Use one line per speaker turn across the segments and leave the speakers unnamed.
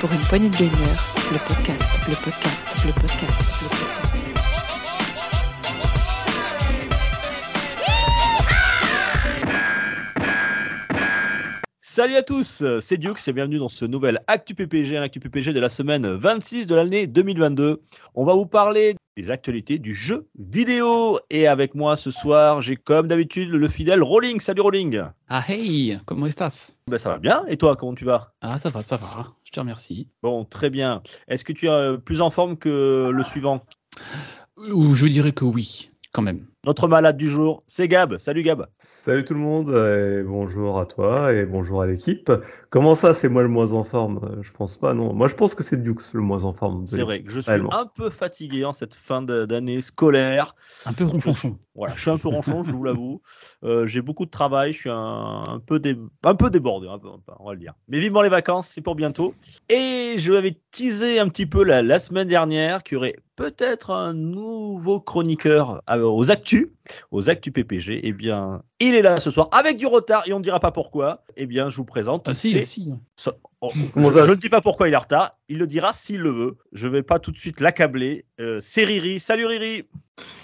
Pour une poignée de gagneurs, le podcast, le podcast, le podcast, le podcast.
Salut à tous, c'est Dukes et bienvenue dans ce nouvel Actu PPG, un Actu PPG de la semaine 26 de l'année 2022. On va vous parler des actualités du jeu vidéo. Et avec moi ce soir, j'ai comme d'habitude le fidèle Rolling. Salut Rolling.
Ah hey, comment estás
Ben ça va bien. Et toi, comment tu vas?
Ah ça va, ça va. Je te remercie.
Bon, très bien. Est-ce que tu es euh, plus en forme que le suivant?
Ou je dirais que oui, quand même.
Notre malade du jour, c'est Gab. Salut Gab.
Salut tout le monde, et bonjour à toi et bonjour à l'équipe. Comment ça, c'est moi le moins en forme? Euh, Je pense pas, non. Moi, je pense que c'est Dukes le moins en forme.
C'est vrai que je suis
réellement.
un peu fatigué en cette fin d'année scolaire.
Un peu ronchonchon.
Voilà, je suis un peu ronchon, je vous l'avoue. Euh, j'ai beaucoup de travail, je suis un, un peu, dé- un peu débordé, un peu, on va le dire. Mais vivement les vacances, c'est pour bientôt. Et je avais teasé un petit peu la, la semaine dernière qu'il y aurait peut-être un nouveau chroniqueur euh, aux actus, aux actus PPG. Eh bien, il est là ce soir avec du retard et on ne dira pas pourquoi. Eh bien, je vous présente.
Ah si,
c'est-
si.
ça-
Comment
je ne dis pas pourquoi il est en retard. Il le dira s'il le veut. Je vais pas tout de suite l'accabler. Euh, c'est Riri. Salut Riri.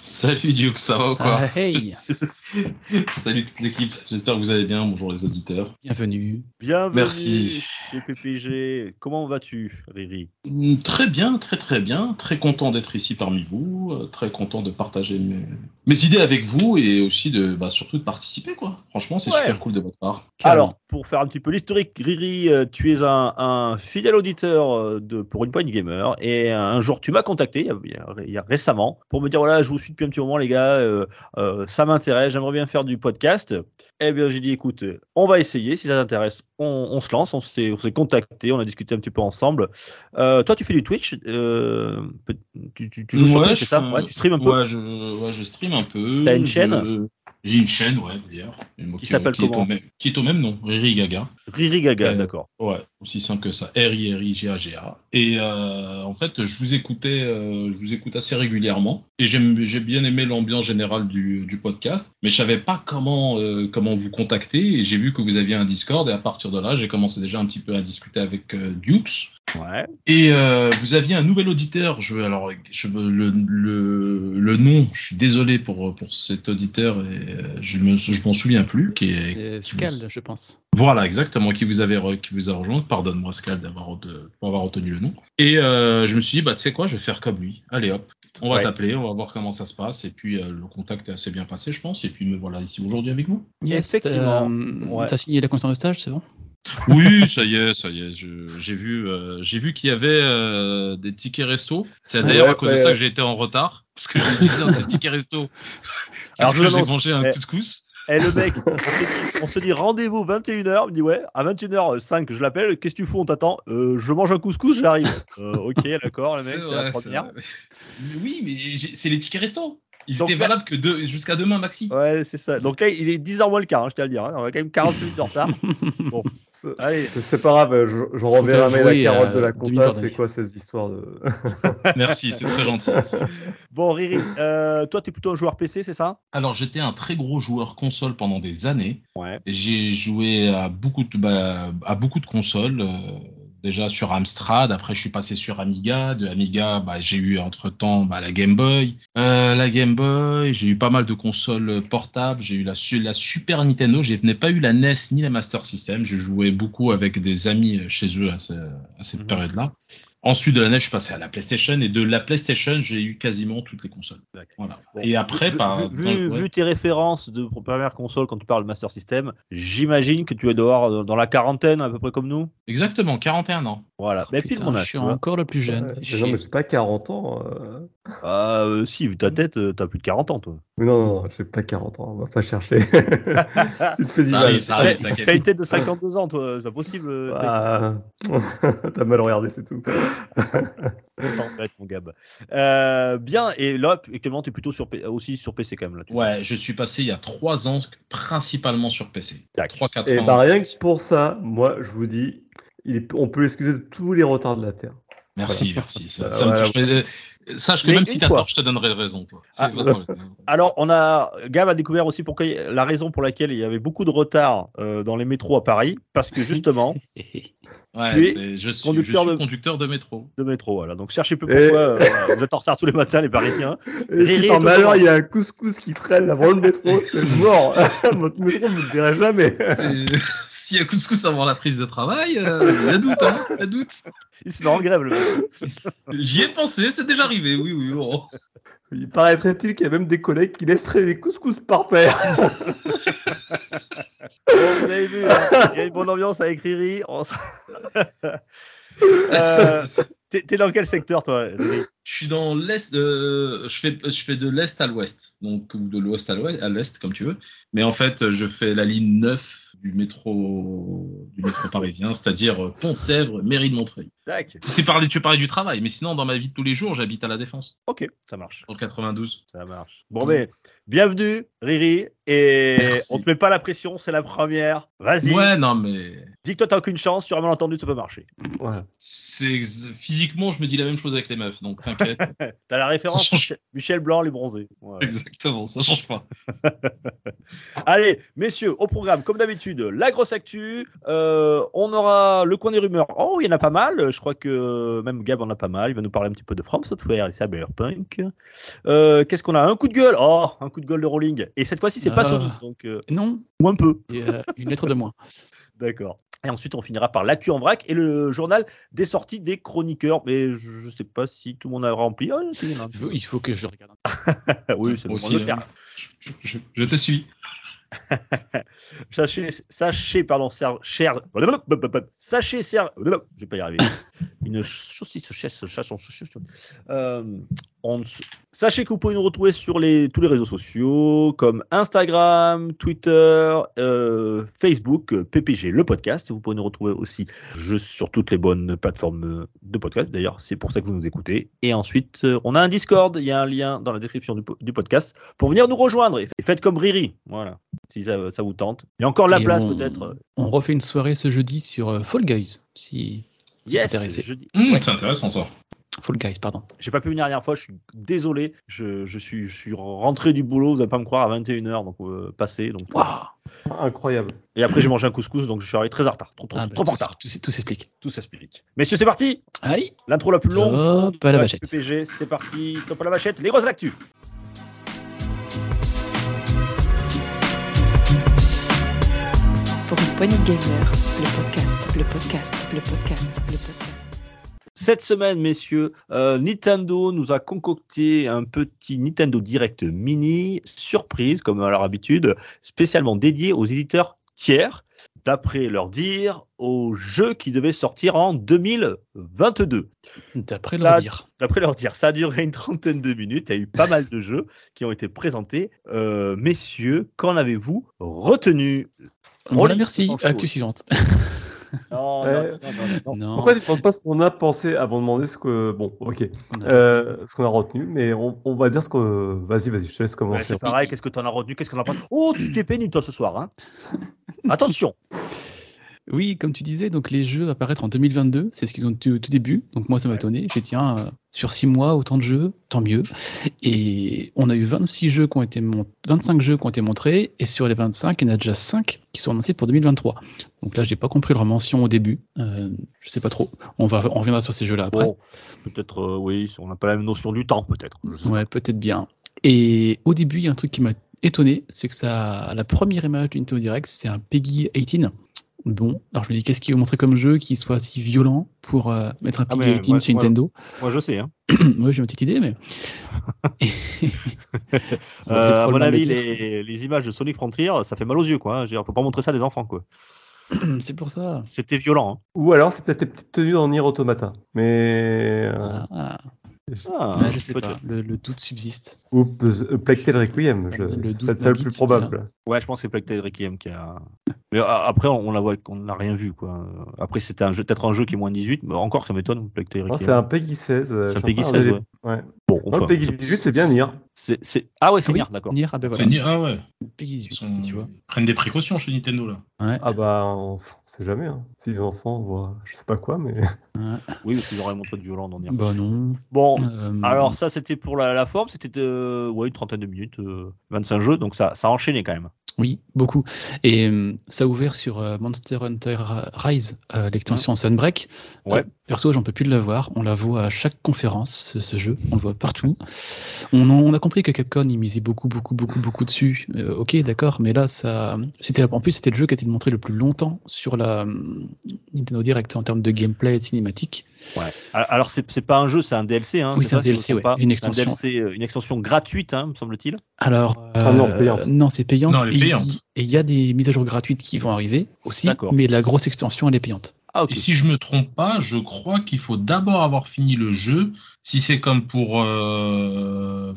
Salut Duke, ça va ou quoi
Ah hey,
Salut toute l'équipe, j'espère que vous allez bien, bonjour les auditeurs.
bienvenue.
Bienvenue
Merci.
chez PPG. Comment vas-tu, Riri?
Mm, Très bien, très très bien, très content d'être ici parmi vous, euh, très content de partager mes, mes idées avec vous et aussi de bah, surtout de participer quoi. Franchement c'est
Ouais.
super cool de votre part.
Alors, pour faire un petit peu l'historique, Riri, euh, tu es un, un fidèle auditeur euh, de, pour une poignée gamer et un jour tu m'as contacté, il y, a, il y récemment, pour me dire voilà, je vous suis depuis un petit moment, les gars, euh, euh, ça m'intéresse, j'aimerais bien faire du podcast. Eh bien, j'ai dit écoute, on va essayer, si ça t'intéresse, on, on se lance, on s'est on s'est contacté, on a discuté un petit peu ensemble. Euh, toi, tu fais du Twitch, tu, tu- tu joues sur
Ouais,
Twitch,
je
c'est ça? Ouais, tu stream un peu?
Ouais, je, ouais, je stream un peu.
T'as une
Je-
chaîne?
J'ai une chaîne, ouais, d'ailleurs.
Qui s'appelle comment?
même- Qui est au même nom, Riri Gaga.
Riri Gaga,
Euh,
d'accord.
Ouais, aussi simple que ça. R-I-R-I-G-A-G-A. Et euh, en fait, je vous écoutais, euh, je vous écoute assez régulièrement. Et j'ai bien aimé l'ambiance générale du, du podcast. Mais je savais pas comment, euh, comment vous contacter. Et j'ai vu que vous aviez un Discord. Et à partir de là, j'ai commencé déjà un petit peu à discuter avec euh, Dukes.
Ouais.
Et euh, vous aviez un nouvel auditeur. Je, alors, je, le, le, le nom, je suis désolé pour, pour cet auditeur. Et euh, je me, je m'en souviens plus. Qui est,
C'était
qui
Scald,
vous-
je pense.
voilà, exactement, qui vous, avait qui vous a rejoint. Pardonne-moi, Scal, d'avoir pour avoir retenu le nom. Et euh, je me suis dit, bah, tu sais quoi, je vais faire comme lui. Allez hop, on va
Ouais.
t'appeler, on va voir comment ça se passe. Et puis, euh, le contact est assez bien passé, je pense. Et puis, me voilà ici aujourd'hui avec vous.
Effectivement,
euh,
ouais.
T'as signé la conscience de stage, c'est bon?
Oui, ça y est, ça y est. je- J'ai vu, euh, j'ai vu qu'il y avait euh, des tickets resto. C'est d'ailleurs
Ouais,
à cause de
ouais.
ça que j'ai été en retard. Parce que j'ai utilisé un de ces tickets resto.
Alors,
Parce
je
que j'ai mangé un
Eh,
couscous.
Eh le mec, on se dit, on se dit rendez-vous 21h, il me dit ouais, à 21h05 je l'appelle, qu'est-ce que tu fous, on t'attend Euh, Je mange un couscous, j'arrive. Euh, ok, d'accord le mec, c'est la première.
Mais oui, mais c'est les tickets resto. Ils
Donc
étaient
là-
valables que deux- jusqu'à demain maxi.
Ouais, c'est ça. Donc là, il est 10h moins le quart, hein, je tiens à le dire. hein. On a quand même 45 minutes de retard. Bon,
C'est-
allez.
C'est c'est pas grave, je, je renverrai
avouer,
Carotte de
euh,
la
demi
compta, c'est quoi ces histoires de...
Merci, c'est très gentil.
Bon, Riri, euh, toi, t'es plutôt un joueur PC, c'est ça?
Alors, j'étais un très gros joueur console pendant des années.
Ouais.
J'ai joué à beaucoup de, bah, à beaucoup de consoles. euh, déjà sur Amstrad, après je suis passé sur Amiga. De Amiga, bah, j'ai eu entre-temps bah, la Game Boy. Euh, la Game Boy, j'ai eu pas mal de consoles portables. J'ai eu la, la Super Nintendo. Je n'ai pas eu la NES ni la Master System. Je jouais beaucoup avec des amis chez eux à, ce- à cette
Mhm.
période-là. Ensuite de la NES, je suis passé à la PlayStation et de la PlayStation, j'ai eu quasiment toutes les consoles. Voilà.
Bon,
et après,
vu,
par,
vu,
ouais.
tes références de première console quand tu parles de Master System, j'imagine que tu es dehors dans la quarantaine, à peu près comme nous.
Exactement, 41 ans.
Voilà,
Oh,
mais pile
putain,
mon
je
âge.
suis
tu vois.
encore le plus jeune. Chier.
non, mais j'ai pas 40 ans. euh.
Ah, euh, si, vu ta tête, euh, t'as plus de 40 ans, toi.
Mais non, non, non, j'ai pas 40 ans, on va pas chercher. tu te fais du
Ça
mal.
arrive, ça arrive,
T'as une tête de 52 ans, toi, c'est pas possible. euh.
Ah, T'as mal regardé, c'est tout.
Content d'être mon Gab. Euh, bien, et là, actuellement, tu es plutôt sur, aussi sur PC quand même. Là,
Ouais, je suis passé il y a 3 ans principalement sur PC.
Tac.
3-4
Et
ans.
bah rien que pour ça, moi je vous dis, il est- on peut l'excuser de tous les retards de la Terre.
Merci, merci. Ça,
Euh,
ça me
voilà.
touche. Mais, euh, sache que
Mais
même si t'as tort, je te donnerai raison, toi. C'est
Ah. Alors, on a Gab a découvert aussi pourquoi la raison pour laquelle il y avait beaucoup de retard euh, dans les métros à Paris, parce que justement,
Ouais,
Tu es
c'est- je suis,
conducteur
je suis
de-
conducteur de métro.
de métro, voilà. Donc cherchez peu
Et-
pourquoi euh, vous êtes en retard tous les matins, les Parisiens.
Et si par malheur il y a un couscous qui traîne avant le métro, c'est mort. Votre métro, vous ne le verrez jamais.
S'il y a couscous avant la prise de travail, euh, il y a doute, hein, il y a doute.
Il se met en grève, le.
J'y ai pensé, c'est déjà arrivé, oui, oui. bon.
Il paraîtrait-il qu'il y a même des collègues qui laisseraient des couscous par terre.
Bon, vous avez vu, hein, il y a une bonne ambiance avec Riri. On Euh, T'es t'es dans quel secteur, toi Riri?
Je suis dans l'est, euh, je fais, je fais de l'est à l'ouest, donc ou de l'ouest à l'ouest, à l'est comme tu veux. Mais en fait, je fais la ligne 9 du métro, du métro parisien, c'est-à-dire Pont-de-Sèvres, mairie de Montreuil. C'est parler, tu parlais du travail, mais sinon dans ma vie de tous les jours, j'habite à la Défense,
Ok, ça marche.
le 92.
Ça marche. Bon, mais bienvenue, Riri. Et
Merci.
on te met pas la pression, c'est la première. Vas-y.
Ouais, non, mais
Dis que toi, t'as aucune chance. Sur un malentendu, ça peut marcher.
Voilà.
c'est physiquement, je me dis la même chose avec les meufs, donc t'inquiète.
T'as la référence
change.
Michel- Blanc, les bronzés.
Exactement, ça change pas.
Allez, messieurs, au programme, comme d'habitude, la grosse actu. Euh, on aura le coin des rumeurs. Oh, il y en a pas mal. Je crois que même Gab en a pas mal. Il va nous parler un petit peu de From Software et Cyberpunk. Euh, Qu'est-ce qu'on a? Un coup de gueule. Oh, un coup de gueule de Rolling. Et cette fois-ci, c'est pas
Ah.
Sony, donc euh,
Non,
ou un peu.
et, euh, une lettre de moins.
D'accord. Et ensuite, on finira par l'actu en vrac et le journal des sorties des chroniqueurs. Mais je, je sais pas si tout le monde a rempli. Ah, si, il
faut, il faut que je regarde.
oui, c'est moment de le faire.
hein. je, je- je te suis.
Sachez, sachez, pardon, cher, sachez, ser- je vais pas y arriver. Une saucisse, chasse, chasse, euh, on, sachez que vous pouvez nous retrouver sur les, tous les réseaux sociaux comme Instagram, Twitter, euh, Facebook, PPG, le podcast. Vous pouvez nous retrouver aussi sur toutes les bonnes plateformes de podcast. D'ailleurs, c'est pour ça que vous nous écoutez. Et ensuite, euh, on a un Discord. Il y a un lien dans la description du, po- du podcast pour venir nous rejoindre. Et faites comme Riri. Voilà si ça, ça vous tente. Il y a encore la
Et
place peut-être.
On refait une soirée ce jeudi sur euh, Fall Guys. Si...
Yes,
intéressé.
je dis-
Hum,
ouais.
C'est intéressant ça.
Fall Guys, pardon.
J'ai pas pu venir la dernière fois, je suis désolé. Je, je suis, je suis rentré du boulot, vous allez pas me croire, à 21h, donc euh, passé. Donc,
Waouh
Incroyable.
Et après, j'ai mangé un couscous, donc je suis arrivé très en retard. Trop, trop,
Ah, bah,
trop en
tout,
retard.
tout, tout s'explique.
Tout s'explique. Messieurs, c'est parti
Aïe
L'intro la plus longue.
Top à la.
PPG, c'est parti. Top à la vachette, les grosses actus.
De gamers, le podcast, le podcast, le podcast, le podcast.
Cette semaine, messieurs, euh, Nintendo nous a concocté un petit Nintendo Direct Mini, surprise, comme à leur habitude, spécialement dédié aux éditeurs tiers, d'après leur dire, aux jeux qui devaient sortir en 2022.
D'après leur dire.
D'après leur dire, ça a duré une trentaine de minutes, il y a eu pas mal de jeux qui ont été présentés. Euh, messieurs, qu'en avez-vous retenu?
Voilà, merci. Actu suivante.
non,
Ouais.
non, non, non.
Pourquoi tu ne demandes pas ce qu'on a pensé avant de demander ce que. Bon, ok.
on a-
Euh, ce qu'on a retenu, mais on, on va dire ce que. Vas-y, vas-y, je te laisse
Ouais,
commencer.
c'est pareil, qu'est-ce que tu en as retenu Qu'est-ce qu'on a pas Oh, tu t'es pénible toi ce soir. Hein Attention
Oui, comme tu disais, donc les jeux apparaître en 2022, c'est ce qu'ils ont au tout début. Donc moi, ça m'a étonné. J'ai dit, tiens, euh, sur 6 mois, autant de jeux, tant mieux. Et on a eu 26 jeux qui ont été mon- 25 jeux qui ont été montrés, et sur les 25, il y en a déjà 5 qui sont annoncés pour 2023. Donc là, j'ai pas compris leur mention au début. Euh, je sais pas trop. On, va, on reviendra sur ces jeux-là après.
Bon, peut-être, euh, oui, on n'a pas la même notion du temps, peut-être.
Ouais, peut-être bien. Et au début, il y a un truc qui m'a étonné, c'est que ça, la première image du Nintendo Direct, c'est un Peggy 18. Bon, alors je me dis, qu'est-ce qu'ils vont montrer comme jeu qui soit si violent pour euh, mettre un
Ah,
18
moi-
sur
moi-
Nintendo?
Moi, je sais. Hein.
Moi, j'ai une petite idée, mais.
Euh, à mon avis, les, les images de Sonic Frontier, ça fait mal aux yeux. Quoi. hein. Je veux dire, faut pas montrer ça à des enfants. Quoi.
c'est pour ça.
C'était violent. hein.
Ou alors, c'est peut-être tes petites tenues en Nier Automata. Mais. euh,
Ah, ah.
Ah,
Ouais, je sais
peut-être.
pas, le, le doute subsiste.
Ou Plague Tale Requiem. C'est ça le plus probable.
Ouais, je pense que c'est Plague Tale Requiem qui a. Mais après, on, on la voit, on n'a rien vu quoi. Après, c'était un jeu, peut-être un jeu qui est moins de 18, mais encore, ça m'étonne. Ricky.
c'est un Peggy 16. euh,
C'est un Peggy
train de
16,
regarder.
ouais.
Ouais.
Bon,
Non, Peggy 18, c'est bien Nier.
c'est, c'est- Ah ouais, c'est
Oui,
Nier, d'accord.
Nier, ah ben
C'est
voilà.
ni- Ah ouais.
Peggy 18,
Ils, sont-
tu vois.
ils prennent des précautions chez Nintendo là.
Ouais.
Ah bah, on sait jamais. Hein. Si les enfants voient, je sais pas quoi, mais.
Oui, parce qu'ils auraient montré de violent dans Nier.
Bah non.
Bon,
Euh,
alors ça, c'était pour la, la forme, c'était de, ouais, une trentaine de minutes, euh, 25 jeux, donc ça, ça a enchaîné quand même.
Oui, beaucoup. Et euh, ça a ouvert sur euh, Monster Hunter Rise, euh, l'extension Sunbreak.
Ouais.
Euh, perso, j'en peux plus de la voir. On la voit à chaque conférence, ce, ce jeu. On le voit partout. On, en- on a compris que Capcom, il misait beaucoup, beaucoup, beaucoup, beaucoup dessus. Euh, ok, d'accord, mais là, ça, c'était en plus, c'était le jeu qui a été montré le plus longtemps sur la euh, Nintendo Direct en termes de gameplay et de cinématique.
Ouais. Alors, c'est, c'est pas un jeu, c'est un DLC. Hein,
Oui, c'est un
ça, si
DLC,
trompe
ouais,
pas.
une
Un
extension.
DLC, euh, une extension gratuite, hein, me semble-t-il.
Alors,
Ah non,
euh, c'est payante.
Non,
Et il-
payante.
Et il y a des mises à jour gratuites qui vont arriver aussi, mais la grosse extension, elle est payante.
Ah.
Et si je me trompe pas, je crois qu'il faut d'abord avoir fini le jeu. Si c'est comme pour euh,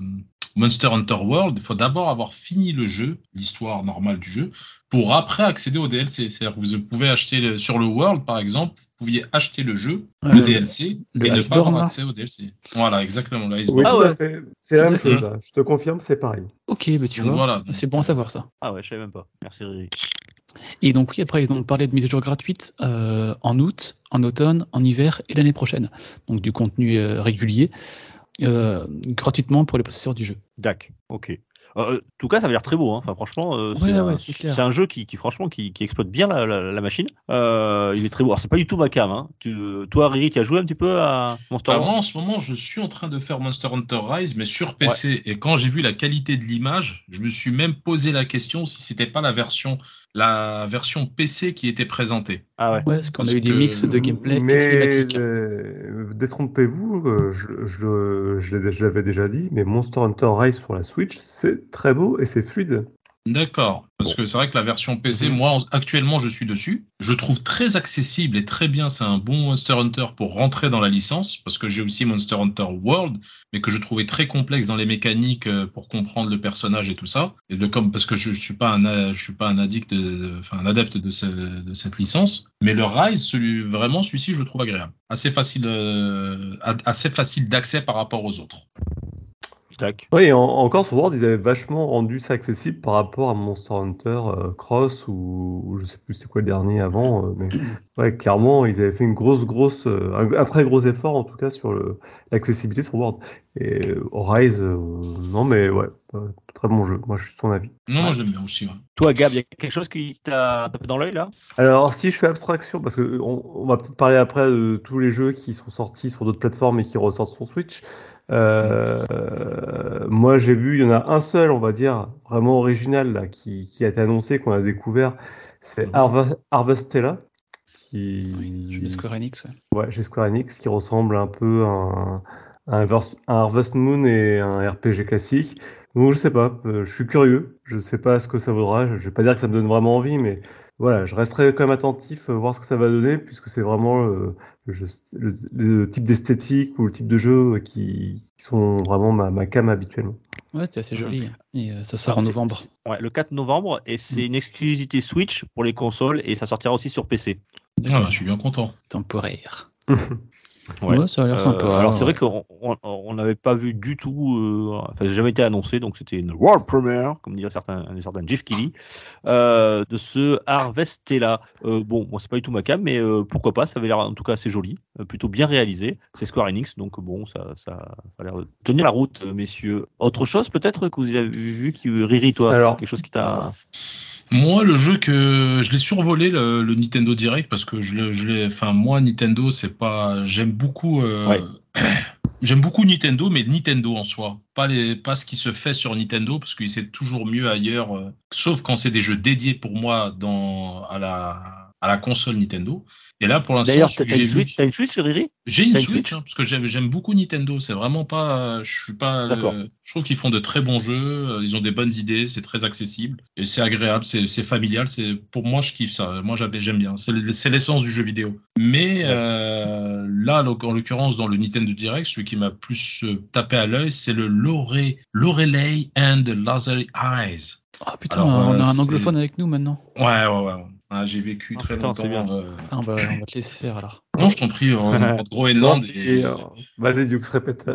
Monster Hunter World, il faut d'abord avoir fini le jeu, l'histoire normale du jeu, pour après accéder au DLC. C'est-à-dire que vous pouvez acheter le- sur le World, par exemple, vous pouviez acheter le jeu, le
le-
DLC,
le
et ne pas avoir accès au DLC. Voilà, exactement, le
Oui.
Ah ouais.
C'est la même chose. là. Je te confirme, c'est pareil.
Ok, bah tu
Donc
vois,
voilà.
c'est bon à savoir ça.
Ah ouais, je savais même pas. Merci Riri.
Et donc oui, après ils ont parlé de mise à jour gratuite euh, en août, en automne, en hiver et l'année prochaine. Donc du contenu euh, régulier, euh, gratuitement pour les possesseurs du jeu.
Dac, ok. Euh, en tout cas, ça avait l'air très beau. Hein. Enfin, franchement, euh, c'est
Ouais,
un,
ouais,
jeu qui, qui, franchement, qui, qui exploite bien la, la, la machine. Euh, il est très beau. Alors, c'est pas du tout ma cam. Hein. Tu, toi, Riri, tu as joué un petit peu à Monster
Bah,
Hunter?
moi, en ce moment, je suis en train de faire Monster Hunter Rise, mais sur PC. Et quand j'ai vu la qualité de l'image, je me suis même posé la question si c'était pas la version, la version PC qui était présentée.
Ah ouais.
Ouais, parce qu'on a eu des
que-
mix de gameplay
Mais euh, détrompez-vous, euh, je, je, je l'ai- je l'avais déjà dit, mais Monster Hunter Rise sur la Switch, c'est très beau et c'est fluide.
D'accord. Parce que c'est vrai que la version PC,
Mhm.
moi, en- actuellement, je suis dessus. Je trouve très accessible et très bien. C'est un bon Monster Hunter pour rentrer dans la licence. Parce que j'ai aussi Monster Hunter World, mais que je trouvais très complexe dans les mécaniques euh, pour comprendre le personnage et tout ça. Et de comme, parce que je, je suis pas un, a- je suis pas un addict, de- enfin, un adepte de, ce- de cette licence. Mais le Rise, celui, vraiment, celui-ci, je le trouve agréable. Assez facile, euh, assez facile d'accès par rapport aux autres.
Dac.
Oui, et en- encore sur World, ils avaient vachement rendu ça accessible par rapport à Monster Hunter euh, Cross ou, ou je sais plus c'était quoi le dernier avant, euh, mais ouais, clairement, ils avaient fait une grosse, grosse, euh, un, un très gros effort en tout cas sur l'accessibilité sur World. Et Rise, euh, non mais ouais, euh, très bon jeu. Moi, je suis de ton avis.
Non,
Ouais.
j'aime bien aussi. ouais.
Toi, Gab, il y a quelque chose qui t'a tapé dans l'œil là?
Alors, si je fais abstraction, parce que on, on va peut-être parler après de tous les jeux qui sont sortis sur d'autres plateformes et qui ressortent sur Switch. Euh, moi, j'ai vu, il y en a un seul, on va dire, vraiment original là, qui, qui a été annoncé, qu'on a découvert. C'est
Mhm.
Harve- Harvestella, qui,
suis de Square Enix. ouais.
ouais, chez Square Enix, qui ressemble un peu à un, à un, Harvest Moon et un RPG classique. Donc, je sais pas, euh, je suis curieux, je sais pas ce que ça vaudra. Je, je vais pas dire que ça me donne vraiment envie, mais voilà, je resterai quand même attentif, euh, voir ce que ça va donner, puisque c'est vraiment euh, le, jeu- le- le type d'esthétique ou le type de jeu qui, qui sont vraiment ma, ma cam habituellement.
Ouais, c'était assez joli. Et euh, ça sort
Alors,
en novembre.
Ouais, le 4 novembre, et c'est une exclusivité Switch pour les consoles, et ça sortira aussi sur PC.
Ah, bah, je suis bien content.
Temporaire.
Ouais.
Ouais, ça a l'air
Euh,
sympa.
alors c'est vrai qu'on on- on n'avait pas vu du tout, euh, enfin ça n'a jamais été annoncé, donc c'était une world premiere, comme dirait certains, un certain Jeff Kelly, euh, de ce Harvestella. Euh, bon, moi c'est pas du tout ma cam, mais euh, pourquoi pas, ça avait l'air en tout cas assez joli, euh, plutôt bien réalisé. C'est Square Enix, donc bon, ça, ça a l'air de tenir la route, messieurs. Autre chose peut-être que vous avez vu, qui Riri, toi,
Alors-
quelque chose qui t'a.
Moi, le jeu que je l'ai survolé le, le Nintendo Direct parce que je, l'ai, enfin moi Nintendo, c'est pas, j'aime beaucoup, euh,
Ouais.
j'aime beaucoup Nintendo, mais Nintendo en soi, pas les, pas ce qui se fait sur Nintendo parce que c'est toujours mieux ailleurs, euh, sauf quand c'est des jeux dédiés pour moi dans à la à la console Nintendo. Et là, pour l'instant,
D'ailleurs, t'as une, Switch- t'as une Switch, Riri?
J'ai une Switch, hein, parce que j'aime beaucoup Nintendo. C'est vraiment pas, je suis pas.
D'accord.
le- je trouve qu'ils font de très bons jeux. euh, Ils ont des bonnes idées. C'est très accessible et c'est agréable. C'est familial. C'est pour moi, je kiffe ça. Moi, j'aime j'aime bien. C'est l'essence du jeu vidéo. Mais euh, là, donc, en l'occurrence, dans le Nintendo Direct, celui qui m'a plus euh, tapé à l'œil, c'est le Lore- Lorelei and the Laser Eyes.
Ah putain,
Alors,
on
euh,
a un anglophone avec nous maintenant.
Ouais, ouais, ouais. Ah, j'ai vécu
Ah,
très
putain,
longtemps.
bien.
euh,
Ah, on, va, on va te laisser faire alors.
Non, je t'en prie, euh, en Groenland. et-
Et, euh, Vas-y, Dux, répète.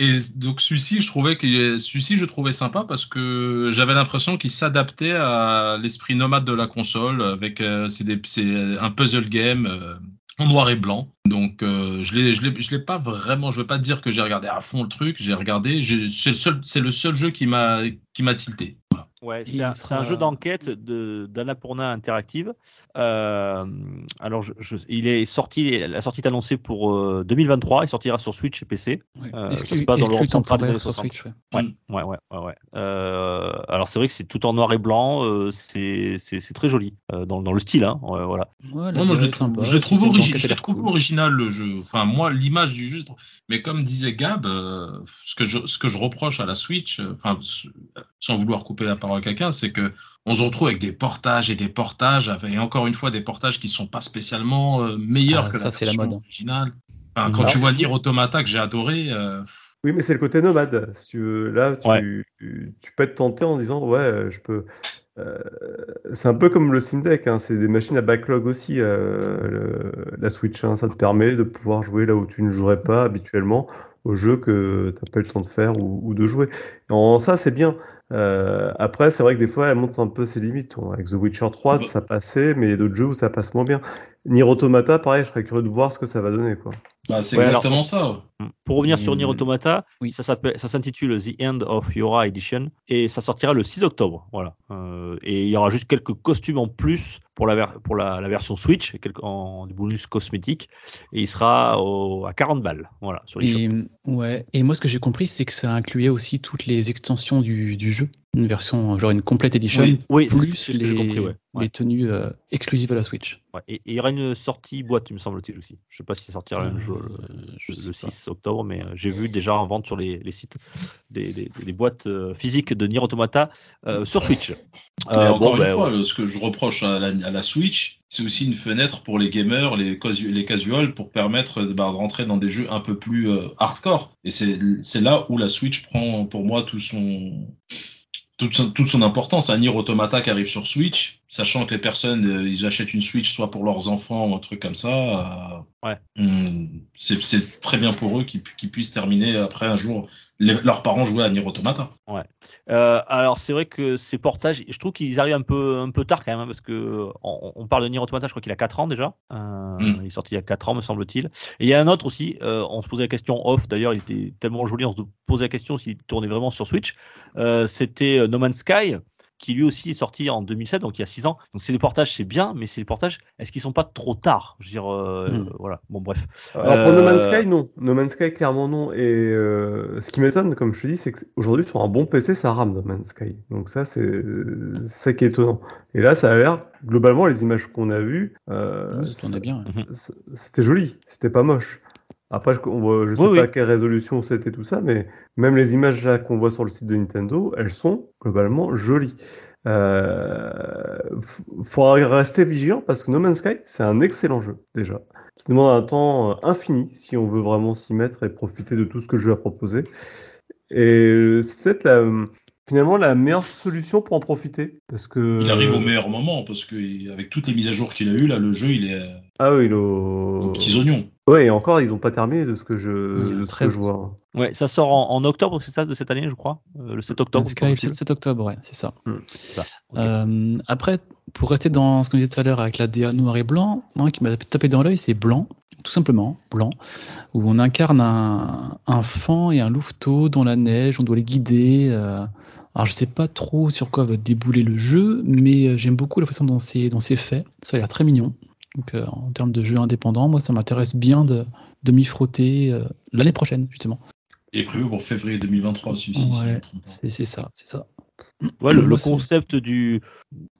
Et donc celui-ci, je trouvais que celui-ci, je trouvais sympa parce que j'avais l'impression qu'il s'adaptait à l'esprit nomade de la console avec euh, c'est des- c'est un puzzle game euh, en noir et blanc. Donc euh, je je l'ai pas vraiment, je veux pas dire que j'ai regardé à fond le truc, j'ai regardé, c'est le le seul jeu qui m'a tilté.
Ouais, c'est un,
sera-
un jeu d'enquête de d'Annapurna Interactive. Euh, alors, je, je- il est sorti, la sortie est annoncée pour euh, 2023. Il sortira sur Switch et PC.
Ouais.
Euh, ça se passe dans l'Europe centrale des années
sur
60.
Switch, ouais.
Ouais,
Mm.
ouais, ouais, ouais. ouais. Euh, alors, c'est vrai que c'est tout en noir et blanc. euh, c'est c'est- c'est très joli euh, dans, dans le style. Hein, ouais, voilà.
Ouais,
moi, je
sympa,
je trouve, origi- je trouve
cool.
original le jeu. Enfin, moi, l'image du jeu. Mais comme disait Gab, euh, ce, que je, ce que je reproche à la Switch, euh, enfin, sans vouloir couper la parole à quelqu'un, c'est que on se retrouve avec des portages et des portages, avec, et encore une fois des portages qui sont pas spécialement euh, meilleurs
Ah,
que
ça,
la
c'est la
version
mode.
originale. Enfin, quand
Non.
tu vois Nier Automata que j'ai adoré, euh,
Oui, mais c'est le côté nomade. Si tu veux, là, tu,
Ouais.
tu, tu peux être tenté en disant, ouais, je peux. euh, c'est un peu comme le Steam Deck, hein, c'est des machines à backlog aussi, euh, le- la Switch. hein, ça te permet de pouvoir jouer là où tu ne jouerais pas habituellement aux jeux que tu n'as pas eu le temps de faire ou, ou de jouer. En ça, c'est bien. Euh, après, c'est vrai que des fois, elle montre un peu ses limites. Avec The Witcher 3,
Bah.
ça passait, mais il y a d'autres jeux où ça passe moins bien. Nier Automata, pareil, je serais curieux de voir ce que ça va donner. Quoi.
bah, c'est
Ouais, alors-
exactement ça. ouais.
Pour revenir sur
Mm.
Nier Automata,
Oui.
ça s'intitule The End of Yora Edition et ça sortira le 6 octobre. Voilà. Euh, et il y aura juste quelques costumes en plus pour la, ver- pour la, la version Switch, quelques, en bonus cosmétiques. Et il sera au- à 40 balles. Voilà, sur.
Et, ouais. et moi, ce que j'ai compris, c'est que ça incluait aussi toutes les extensions du, du jeu. Une version, genre une complète edition,
Oui, oui, c'est ce que-
plus les,
compris, ouais. Ouais.
les tenues euh, exclusives à la Switch.
Ouais. Et, et il y aura une sortie boîte, il me semble-t-il aussi. Je sais pas si ça sortira le, jour-
Euh, je
le
sais pas.
6 octobre, mais euh, j'ai vu déjà en vente sur les, les sites des, des- des boîtes euh, physiques de Nier Automata euh, sur Switch. Euh,
encore
bon,
une
ben,
fois, ce que je reproche à la, à la Switch, c'est aussi une fenêtre pour les gamers, les, casu- les casuals, pour permettre bah, de rentrer dans des jeux un peu plus euh, hardcore. Et c'est c'est là où la Switch prend pour moi tout son, toute, son, importance. Un Nier Automata qui arrive sur Switch, sachant que les personnes, euh, ils achètent une Switch soit pour leurs enfants ou un truc comme ça. euh,
Ouais.
hum, c'est très bien pour eux qu'ils puissent terminer après un jour, les- leurs parents jouer à Nier Automata.
Euh, alors c'est vrai que ces portages, je trouve qu'ils arrivent un peu, un peu tard quand même, hein, parce que on, on parle de Nier Automata, je crois qu'il a 4 ans déjà. Euh,
Mm.
Il est sorti il y a 4 ans, me semble-t-il. Et il y a un autre aussi, on se posait la question off, d'ailleurs, il était tellement joli, on se posait la question s'il tournait vraiment sur Switch. C'était No Man's Sky, qui lui aussi est sorti en 2007, donc il y a 6 ans. Donc c'est des portages, c'est bien, mais c'est des portages, est-ce qu'ils sont pas trop tard? Je veux dire, euh,
Mm.
voilà, bon bref.
Alors pour No Man's
Euh,
Sky, non. No Man's Sky, clairement non. Et euh, ce qui m'étonne, comme je te dis, c'est qu'aujourd'hui, sur un bon PC, ça rame No Man's Sky. Donc ça, c'est ça qui est étonnant. Et là, ça a l'air, globalement, les images qu'on a vues, euh,
ouais.
c- c'était joli, c'était pas moche. Après, je, je sais
Oui,
pas
oui.
à quelle résolution c'était tout ça, mais même les images là qu'on voit sur le site de Nintendo, elles sont globalement jolies. Euh, f- faudra rester vigilant parce que No Man's Sky, c'est un excellent jeu déjà, qui demande un temps euh, infini si on veut vraiment s'y mettre et profiter de tout ce que le jeu a proposé. Et euh, c'est peut-être la- finalement la meilleure solution pour en profiter parce que
Il arrive au meilleur moment parce que il- avec toutes les mises à jour qu'il a eues, là, le jeu il est
ah oui, le...
aux petits oignons.
Ouais, et encore, ils n'ont pas terminé de ce que je, de ce
très-
que je vois.
Ouais, ça sort en, en octobre, c'est ça, de cette année, je crois, Euh, le 7 octobre.
Sky, le
semble-t-il.
7 octobre, ouais, c'est ça.
Ça, ok.
Euh, après, pour rester dans ce qu'on disait tout à l'heure avec la DA noir et blanc, moi qui m'a tapé dans l'œil, c'est blanc, tout simplement, blanc, où on incarne un, un fan et un louveteau dans la neige, on doit les guider. euh. Alors je sais pas trop sur quoi va débouler le jeu, mais j'aime beaucoup la façon dont c'est fait. Ça a l'air très mignon. Donc euh, en termes de jeu indépendant, moi ça m'intéresse bien de, de m'y frotter euh, l'année prochaine justement.
Est prévu pour février 2023 celui-ci. si je me
Ouais, c'est ça, c'est ça.
Ouais, le, concept du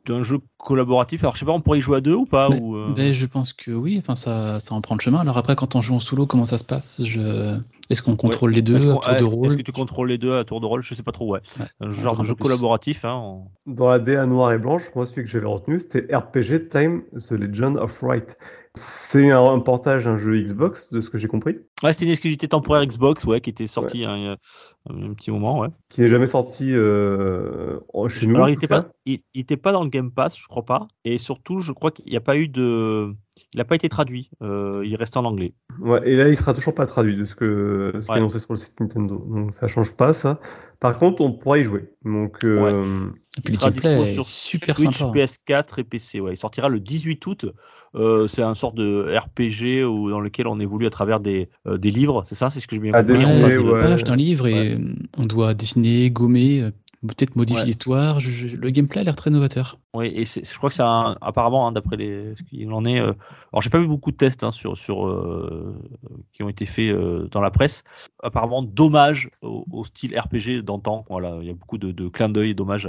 d'un jeu collaboratif. Alors, je sais pas, on pourrait y jouer à deux ou pas
Mais-
ou, euh,
Ben, je pense que oui, enfin, ça, ça en prend le chemin. Alors après, quand on joue en solo, comment ça se passe? Je... Est-ce qu'on contrôle les deux
Est-ce
à tour de rôle?
Est-ce que tu contrôles les deux à tour de rôle? Je sais pas trop, ouais.
Ouais,
Un genre de jeu
plus.
collaboratif. Hein,
Dans la DA noire et blanche, moi, celui que j'avais retenu, c'était RPG Time The Legend of Wright. C'est un, un portage, un jeu Xbox, de ce que j'ai compris,
Ouais, c'était une exclusivité temporaire Xbox, ouais, qui était sortie hein, il y a un petit moment, ouais.
qui n'est jamais sorti euh, en- chez nous.
Alors, il
tout
était
cas.
pas, il, il était pas dans le Game Pass, je crois pas. Et surtout, je crois qu'il n'y a pas eu de, il n'a pas été traduit. Euh, il reste en anglais.
Ouais, et là, il sera toujours pas traduit de ce que ce qui est
Ouais.
annoncé sur le site Nintendo. Donc ça change pas ça. Par contre, on pourra y jouer. Donc euh,
Et
Il sera dispo sur
super
Switch,
sympa.
PS4 et PC. Ouais. Il sortira le 18 août. Euh, c'est un sort de RPG où, dans lequel on évolue à travers des, euh, des livres. C'est ça, c'est ce que j'ai bien compris.
dessiner,
On passe
Ouais,
de-
le
ouais.
page d'un livre et on doit dessiner, gommer, euh, peut-être modifier
Ouais.
l'histoire. Je- je- Le gameplay a l'air très novateur.
Oui, et c'est- je crois que c'est un- apparemment, hein, d'après les, ce qu'il en est. euh, alors, j'ai pas vu beaucoup de tests hein, sur, sur, euh, qui ont été faits euh, dans la presse. Apparemment, dommage au, au style RPG d'antan. Voilà, il y a beaucoup de, de clins d'œil, dommage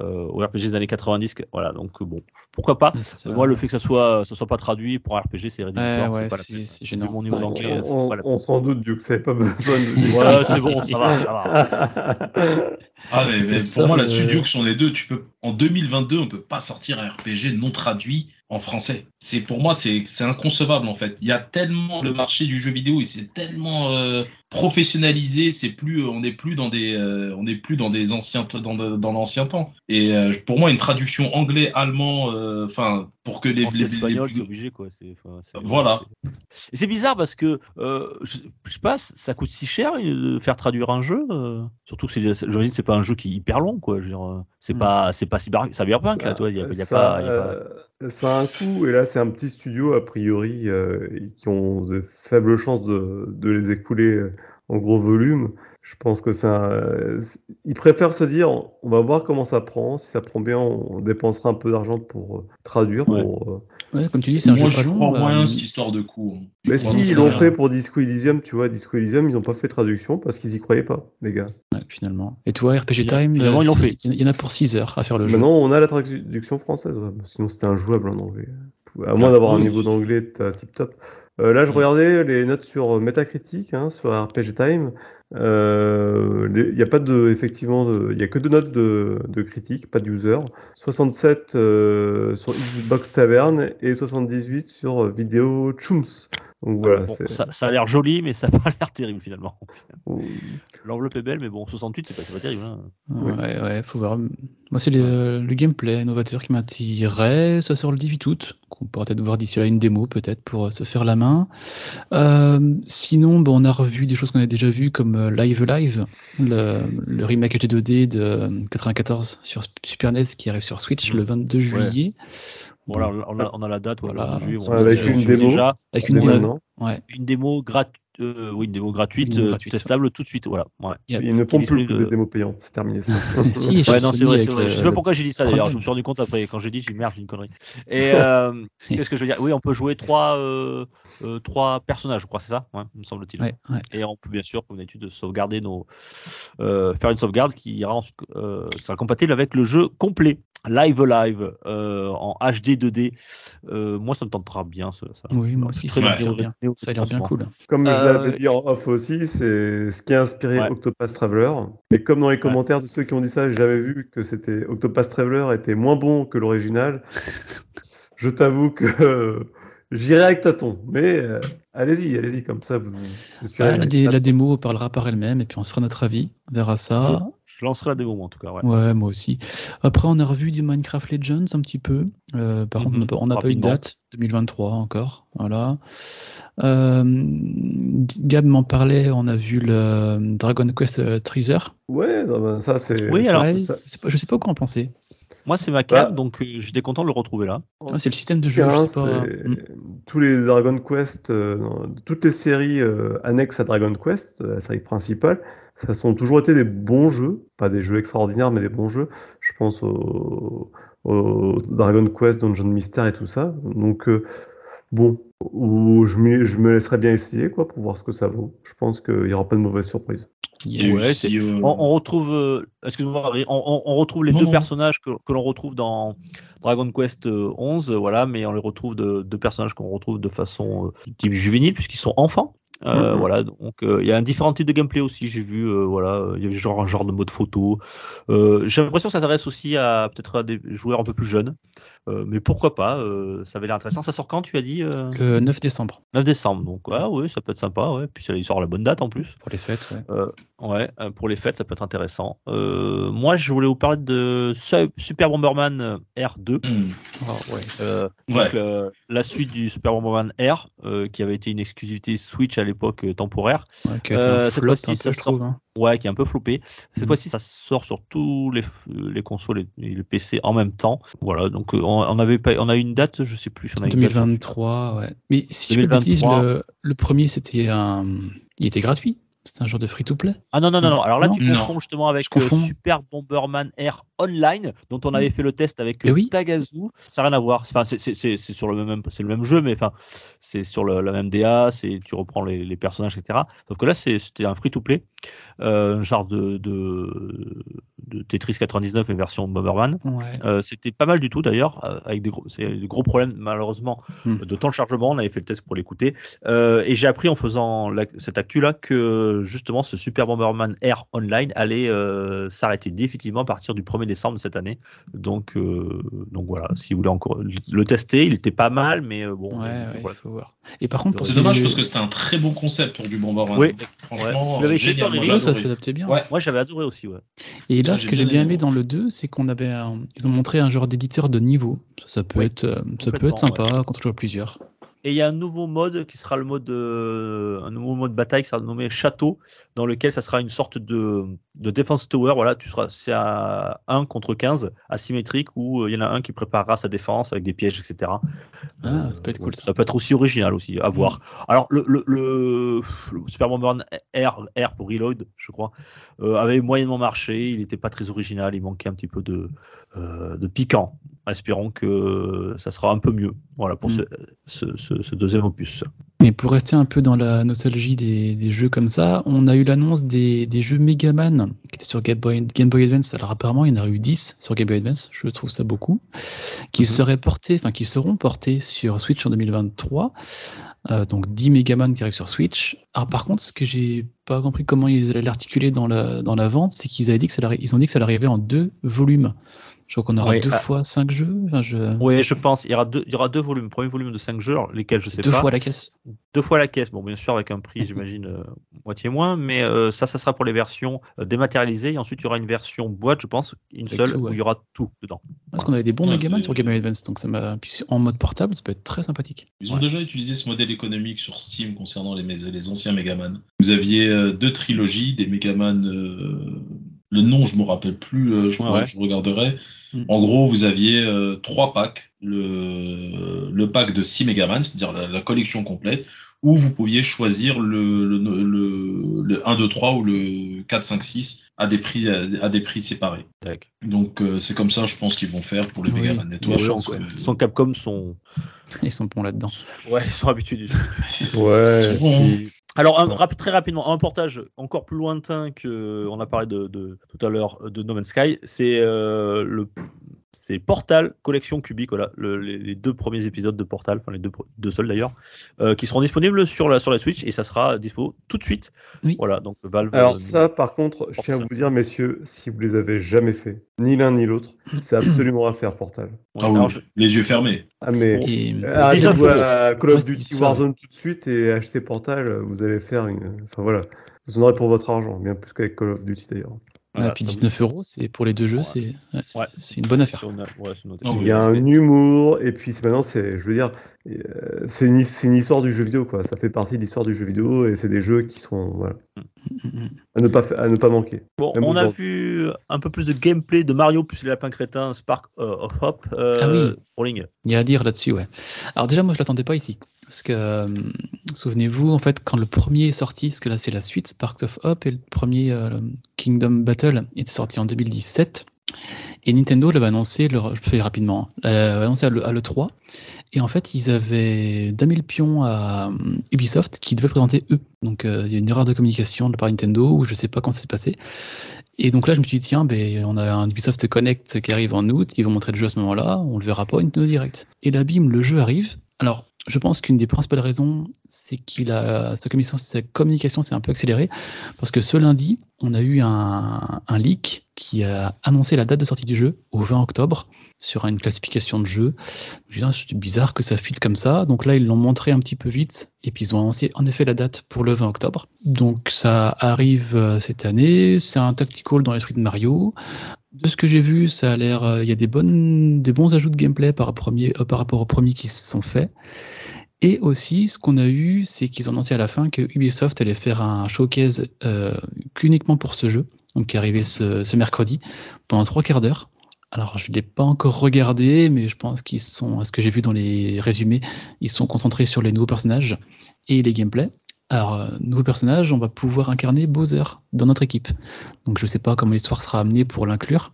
euh, au RPG des années 90. Voilà, donc bon, pourquoi pas.
Ça-
Moi, le fait que ça soit, ça soit pas traduit pour un RPG, c'est
Ouais,
rédhibitoire.
ouais,
c'est
gênant.
Mon niveau
Ouais.
d'anglais,
on, on s'en doute, Dieu, que ça n'avait pas besoin de.
Ouais, c'est bon, ça va, ça va.
mais,
ça,
pour moi, là-dessus, Duke sont les deux. Tu peux, en 2022, on peut pas sortir un RPG non traduit en français. C'est pour moi, c'est c'est inconcevable en fait. Il y a tellement le marché du jeu vidéo, et c'est tellement euh, professionnalisé. C'est plus, on n'est plus dans des, euh, on n'est plus dans des anciens, dans, dans l'ancien temps. Et euh, pour moi, une traduction anglais, allemand, euh, enfin, pour que les, les, les-
espagnol,
les-
c'est obligé, quoi.
Voilà.
c'est- Et c'est bizarre parce que, euh, je, je sais pas, ça coûte si cher euh, de faire traduire un jeu. euh, surtout que c'est, j'imagine que c'est pas un jeu qui est hyper long, quoi. Je veux dire, euh, c'est
Mm.
pas, c'est pas cyber, cyberpunk, là, toi. Il y a, il y a
ça,
pas, il y a pas-
euh, ça a et là c'est un petit studio a priori euh, qui ont de faibles chances de, de les écouler euh, en gros volume. Je pense que ça, euh, ils préfèrent se dire, on va voir comment ça prend. Si ça prend bien, on dépensera un peu d'argent pour euh, traduire.
Ouais.
Pour, euh,
Ouais, comme tu dis, c'est un
moi,
jeu
je crois
euh,
moyen cette histoire de coût. hein.
Mais si, ils l'ont fait pour Disco Elysium, tu vois, Disco Elysium, ils n'ont pas fait traduction parce qu'ils y croyaient pas, les gars.
ouais, finalement. Et toi, RPG Time,
finalement,
euh,
ils l'ont fait.
Il y en a pour 6 heures à faire le jeu.
Maintenant, on a la traduction française, ouais. Sinon c'était injouable en anglais. À moins d'avoir un niveau d'anglais tip top. Euh, là, je
Mm.
regardais les notes sur Metacritic, hein, sur RPG Time. Euh, Il n'y a pas de, effectivement, il y a que deux notes de, de critique, pas de user. 67 euh, sur Xbox Tavern et 78 sur Vidéo Chums. Donc voilà,
Bon,
c'est.
ça, ça a l'air joli, mais ça n'a pas l'air terrible finalement. L'enveloppe est belle, mais bon, 68, c'est pas, terrible. hein.
Ouais, ouais, faut voir. Moi, c'est le, le gameplay novateur qui m'attirait. Ça sort le 18 août. On pourra peut-être voir d'ici là une démo, peut-être, pour euh, se faire la main. Euh, sinon, bon, on a revu des choses qu'on a déjà vues, comme euh, Live Live, le, le remake HD 2D de euh, 94 sur Super NES qui arrive sur Switch le 22 juillet.
Voilà, on a, on a la date,
Voilà.
le 22 juillet,
Ouais,
on
avec une démo.
Déjà,
Avec une démo. Ouais.
une démo gratuite. oui, une démo gratuite,
Une démo
euh,
gratuite,
testable tout de suite. Voilà. Ouais.
Ils ne font plus des
euh,
démos payantes, c'est terminé ça.
Si,
Ouais, non, c'est
Sony
vrai,
avec
c'est vrai.
le-
Je sais pas pourquoi j'ai dit ça d'ailleurs. Je me suis rendu compte après quand j'ai dit, j'ai dit, merde, j'ai une connerie. Et euh, qu'est-ce que je veux dire? Oui, on peut jouer trois, euh, euh, trois personnages, je crois, c'est ça? Ouais, me semble-t-il.
Ouais, ouais.
Et on peut bien sûr, comme d'habitude, sauvegarder nos, euh, faire une sauvegarde qui ira en- euh, sera compatible avec le jeu complet. Live Live euh, en HD 2D. Euh, moi, ça me tentera bien. Ça, ça.
Oui, moi aussi, ça a l'air
bien.
bien. Ça a l'air bien cool.
Comme je
Euh,
l'avais dit en off aussi, c'est ce qui a inspiré
Ouais.
Octopath Traveler. Et comme dans les commentaires de ceux qui ont dit ça, j'ai jamais vu que c'était Octopath Traveler était moins bon que l'original. je t'avoue que j'irai avec tâton. Mais allez-y, allez-y, comme ça vous,
Ah, la, dé-
stats.
la démo parlera par elle-même et puis on se fera notre avis. On verra ça.
Je lancerai la démo, en tout cas. Ouais.
Ouais, moi aussi. Après, on a revu du Minecraft Legends un petit peu. Euh, par contre, on n'a
Mhm,
pas- on n'a pas eu de date. 2023 encore. Voilà. Euh, Gab m'en parlait. On a vu le Dragon Quest euh, Treasure.
Ouais, non, ben, ça c'est.
Oui, alors-
ça-
je sais pas quoi en penser.
Moi, c'est ma cam,
Bah.
donc euh, j'étais content de le retrouver là.
Ah, c'est le système de jeu. je sais pas.
c'est-
Mm.
Tous les Dragon Quest, euh, toutes les séries euh, annexes à Dragon Quest, euh, la série principale, ça sont toujours été des bons jeux, pas des jeux extraordinaires, mais des bons jeux. Je pense au, au Dragon Quest, Dungeon Mystery et tout ça. Donc euh, bon, je me laisserai bien essayer quoi pour voir ce que ça vaut. Je pense qu'il n'y aura pas de mauvaise surprise.
A
Ouais,
euh,
On, on retrouve, euh, excuse-moi, on, on- on retrouve les
Non,
deux
non.
personnages que, que l'on retrouve dans Dragon Quest euh, 11, euh, voilà, mais on les retrouve de deux personnages qu'on retrouve de façon euh, type juvénile puisqu'ils sont enfants. Euh,
Mhm.
Voilà, donc euh, il y a un différent type de gameplay aussi. J'ai vu, euh, voilà, il y avait genre un genre de mode photo. Euh, J'ai l'impression que ça s'adresse aussi à peut-être à des joueurs un peu plus jeunes, Euh, mais pourquoi pas euh, Ça avait l'air intéressant. Ça sort quand Tu as dit euh,
Le 9 décembre,
9 décembre, donc ouais, ouais, ça peut être sympa, ouais. Puis ça il sort à la bonne date en plus.
pour les fêtes. Ouais.
Euh, ouais, euh, pour les fêtes, ça peut être intéressant. Euh, moi, je voulais vous parler de Su- Super Bomberman euh, R2.
hmm.
Ah, ouais.
Euh,
Ouais.
donc, la suite du Super Bomberman R, euh, qui avait été une exclusivité Switch à l'époque euh, temporaire.
Ouais, qui a été
Euh,
un
cette fois-ci, ça sort-
trouve. hein.
Ouais, qui est un peu floppé. Cette
Mhm.
fois-ci, ça sort sur tous les, f- les consoles et, et les PC en même temps. Voilà, donc euh, on, on avait pas, on a une date, je sais plus. si On a une date sur-
2023, ouais. Mais si je fais pas de
2023.
bêtises, le, le premier, c'était un... Il était gratuit. C'était un genre de free-to-play.
Ah non, non, non, non. Alors là, tu
Non.
confonds justement avec
Je
euh, Super Bomberman Air Online, dont on avait fait le test avec
Mais
euh,
oui.
Tagazu. Ça n'a rien à voir. Enfin, c'est- sur le même, c'est le même jeu, mais enfin, c'est sur le- la même DA. C'est tu reprends les, les personnages, etc. Sauf que là, c'était un free-to-play, euh, un genre de, de, de Tetris 99 mais version Bomberman.
Ouais.
Euh, c'était pas mal du tout d'ailleurs, avec des gros, c'est des gros problèmes malheureusement
Hmm.
de temps de chargement. On avait fait le test pour l'écouter. Euh, et j'ai appris en faisant la- cette actu-là que justement ce Super Bomberman Air Online allait s'arrêter définitivement à partir du 1er décembre de cette année. Donc, euh, donc voilà, si vous voulez encore le tester, il était pas mal, mais euh, bon.
Ouais,
euh,
ouais,
voilà.
faut voir. Et par contre,
C'est dommage parce que c'était un très bon concept pour du Bomberman.
Oui,
Franchement,
essayé,
génial. Moi,
Ouais, ça s'adaptait bien.
Ouais.
Moi j'avais adoré aussi. Ouais.
Et là, ce que j'ai
bien aimé,
aimé dans le 2, c'est qu'on avait un- ils ont montré un genre d'éditeur de niveau. Ça, ça peut
Oui,
être, ça peut être sympa quand on joue à plusieurs.
Et il y a un nouveau mode qui sera le mode, euh, un nouveau mode bataille qui sera nommé Château, dans lequel ça sera une sorte de, de defense tower. Voilà, tu seras, c'est à 1 contre 15, asymétrique, où euh, il y en a un qui préparera sa défense avec des pièges, etc.
Ah, ça peut être cool, ça.
Ça peut être aussi original aussi, à voir. Alors, le, le, le, le Super Bomberman R, R pour Reload, je crois, euh, avait moyennement marché. Il n'était pas très original. Il manquait un petit peu de, euh, de piquant. Espérons que ça sera un peu mieux. Voilà pour
Mm.
ce, ce, ce- ce deuxième opus.
Mais pour rester un peu dans la nostalgie des, des jeux comme ça, on a eu l'annonce des, des jeux Megaman qui étaient sur Game Boy, Game Boy Advance. Alors apparemment, il y en a eu 10 sur Game Boy Advance, je trouve ça beaucoup, qui
Mhm.
seraient portés, enfin qui seront portés sur Switch en 2023. Euh, donc 10 Megaman qui arrivent sur Switch. Alors par contre, ce que j'ai pas compris comment ils allaient l'articuler dans la, dans la vente, c'est qu'ils avaient dit que ça, ils ont dit que ça allait arriver en deux volumes. Je crois qu'on aura
Ouais,
deux
ah.
fois 5 jeux. Enfin, je...
Oui, je pense. Il y aura deux, il y aura deux volumes. Premier volume de 5 jeux, lesquels je sais
deux
pas.
fois la caisse.
Deux fois la caisse. Bon, bien sûr, avec un prix, j'imagine, euh, moitié moins. Mais euh, ça, ça sera pour les versions euh, dématérialisées. Et ensuite, il y aura une version boîte, je pense, une
Avec
seule,
tout, ouais.
où il y aura tout dedans.
Parce qu'on avait des bons Megaman
c'est-
sur Game Advance, donc ça m'a. puis En mode portable, ça peut être très sympathique.
Ils ont
Ouais.
déjà utilisé ce modèle économique sur Steam concernant les, les anciens Megaman. Vous aviez euh, deux trilogies, des Megaman. euh, le nom, je me rappelle plus, euh, je,
Ouais,
crois,
ouais.
je regarderai.
Mm.
En gros, vous aviez euh, trois packs. Le, le pack de 6 Megaman, c'est-à-dire la, la collection complète, où vous pouviez choisir le, le, le, le 1, 2, 3 ou le 4, 5, 6 à des prix, à, à des prix séparés. Donc euh, c'est comme ça, je pense qu'ils vont faire pour les
Oui,
Megaman Network. que-
Son Capcom sont,
Ils sont bons là-dedans.
ouais, ils sont habitués. du-
Ouais.
Bon,
Alors, un, très rapidement, un portage encore plus lointain que on a parlé de, de- tout à l'heure de No Man's Sky, c'est euh, le c'est Portal Collection Cubique, voilà, le- les, les deux premiers épisodes de Portal, enfin les deux, deux seuls d'ailleurs, euh, qui seront disponibles sur la, sur la Switch et ça sera dispo tout de suite.
Oui.
Voilà, donc Valve.
Alors
euh,
ça, par contre, je tiens à vous dire, messieurs, si vous les avez jamais fait, ni l'un ni l'autre, c'est absolument à faire, Portal.
ouais,
Ah oui,
alors, je-
les yeux fermés.
Ah mais
Et
euh, arrêtez de
19
jouer
euros.
à Call of Duty. Warzone tout de suite et acheter Portal, vous allez faire une... Enfin voilà, vous en aurez pour votre argent, bien plus qu'avec Call of Duty d'ailleurs.
Voilà,
puis
ça vous-
19 euros, c'est pour les deux jeux,
Ouais.
c'est ouais, c'est-
Ouais.
une bonne affaire.
une- une.
Il y a un humour, et puis c'est maintenant, c'est, je veux dire, euh, c'est une, c'est une histoire du jeu vidéo, quoi. Ça fait partie de l'histoire du jeu vidéo, et c'est des jeux qui sont, voilà,
Mhm.
à ne pas, à ne pas manquer.
Bon,
Même
on a vu un peu plus de gameplay de Mario plus les lapins crétins Spark euh, of Hope. Euh,
Ah oui.
Rolling.
Il y a à dire là-dessus, ouais. Alors déjà, moi, je l'attendais pas ici. Parce que, euh, souvenez-vous, en fait, quand le premier est sorti, parce que là, c'est la suite, Sparks of Hope, et le premier euh, Kingdom Battle était sorti en 2017. Et Nintendo l'avait annoncé, le, je fais rapidement, hein, l'avait annoncé à le, à l'E3. Et en fait, ils avaient damé le pion à euh, Ubisoft qui devait présenter eux. Donc il y a une erreur de communication de part Nintendo ou je sais pas quand c'est passé. Et donc là, je me suis dit, tiens, ben, on a un Ubisoft Connect qui arrive en août, ils vont montrer le jeu à ce moment-là, on le verra pas Nintendo Direct. Et là, bim, le jeu arrive. Alors, je pense qu'une des principales raisons, c'est qu'il a sa communication, sa communication s'est un peu accélérée parce que ce lundi, on a eu un, leak qui a annoncé la date de sortie du jeu au 20 octobre sur une classification de jeu. Je me dit, c'est bizarre que ça fuite comme ça. Donc là, ils l'ont montré un petit peu vite et puis ils ont annoncé en effet la date pour le 20 octobre. Donc ça arrive euh, cette année. C'est un tactical dans l'esprit de Mario. De ce que j'ai vu, ça a l'air, euh, il y a des bonnes, des bons ajouts de gameplay par, euh, rapport aux premiers qui se sont faits. Et aussi, ce qu'on a eu, c'est qu'ils ont annoncé à la fin que Ubisoft allait faire un showcase euh, uniquement pour ce jeu, donc qui est arrivé ce, ce mercredi, pendant trois quarts d'heure. Alors, je ne l'ai pas encore regardé, mais je pense qu'ils sont, à ce que j'ai vu dans les résumés, ils sont concentrés sur les nouveaux personnages et les gameplays. Alors, euh, nouveau personnage, on va pouvoir incarner Bowser dans notre équipe. Donc, je ne sais pas comment l'histoire sera amenée pour l'inclure.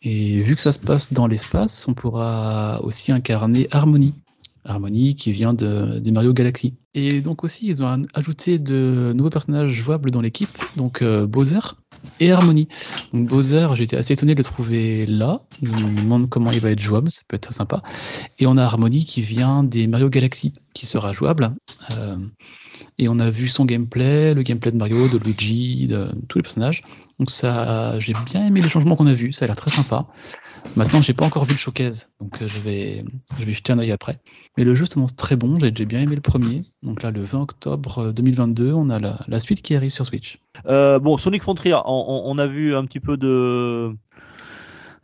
Et vu que ça se passe dans l'espace, on pourra aussi incarner Harmony. Harmony qui vient de, des Mario Galaxy. Et donc aussi, ils ont ajouté de nouveaux personnages jouables dans l'équipe, donc euh, Bowser et Harmony. Donc Bowser, j'étais assez étonné de le trouver là. Je me demande comment il va être jouable, ça peut être sympa. Et on a Harmony qui vient des Mario Galaxy, qui sera jouable. Euh, et on a vu son gameplay, le gameplay de Mario, de Luigi, de tous les personnages. Donc ça, j'ai bien aimé les changements qu'on a vus, ça a l'air très sympa. Maintenant, j'ai pas encore vu le showcase, donc euh, je vais, je vais jeter un œil après. Mais le jeu s'annonce très bon, j'ai bien aimé le premier. Donc là, le 20 octobre euh, 2022, on a la, la suite qui arrive sur Switch.
Euh, bon, Sonic Frontier, on, a vu un petit peu de.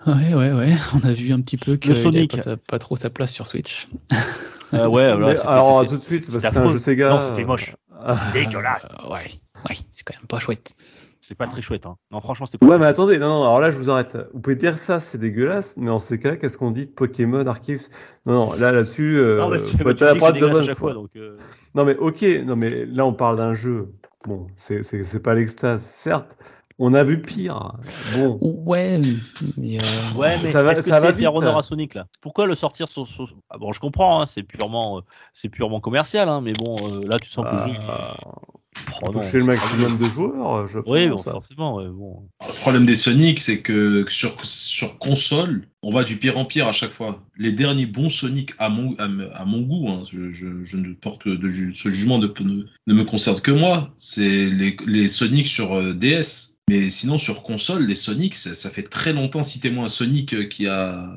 Ouais, ouais, ouais. On a vu un petit peu que
Sonic.
pas, pas trop sa place sur Switch.
Euh, ouais, voilà,
Mais alors, tout de suite, parce que c'est un jeu Sega.
Non, c'était moche. Dégueulasse.
Euh, ouais, ouais, c'est quand même pas chouette.
C'est pas très chouette. Hein. Non, franchement, c'était pas.
Ouais, mais attendez, non, non, alors là, je vous arrête. Vous pouvez dire ça, c'est dégueulasse, mais en ces cas, qu'est-ce qu'on dit de Pokémon Arceus? Non, non, là, là-dessus, euh,
Non, mais tu,
être
tu
la
dis que c'est
droite de bonne
fois. Donc, euh,
Non, mais ok, non, mais là, on parle d'un jeu. Bon, c'est c'est- c'est pas l'extase, certes. On a vu pire. Bon.
Ouais, mais euh,
Ouais, mais
Ça va-
est-ce que
ça va
honneur à Sonic là? Pourquoi le sortir sur, sur- Ah, Bon, je comprends, hein, c'est purement, euh, c'est purement commercial, hein, mais bon, euh, là, tu sens que le jeu.
Ah,
Oh, non,
toucher le maximum de joueurs, je
Oui, bon,
pense.
forcément, ouais, bon.
Le problème des Sonic, c'est que sur, sur console, on va du pire en pire à chaque fois. Les derniers bons Sonic, à mon, à, à mon goût, hein, je, je- je ne porte de ce jugement ne, ne, ne me concerne que moi, c'est les, les Sonic sur DS. Mais sinon, sur console, les Sonic, ça, ça fait très longtemps. Citez-moi un Sonic euh, qui a.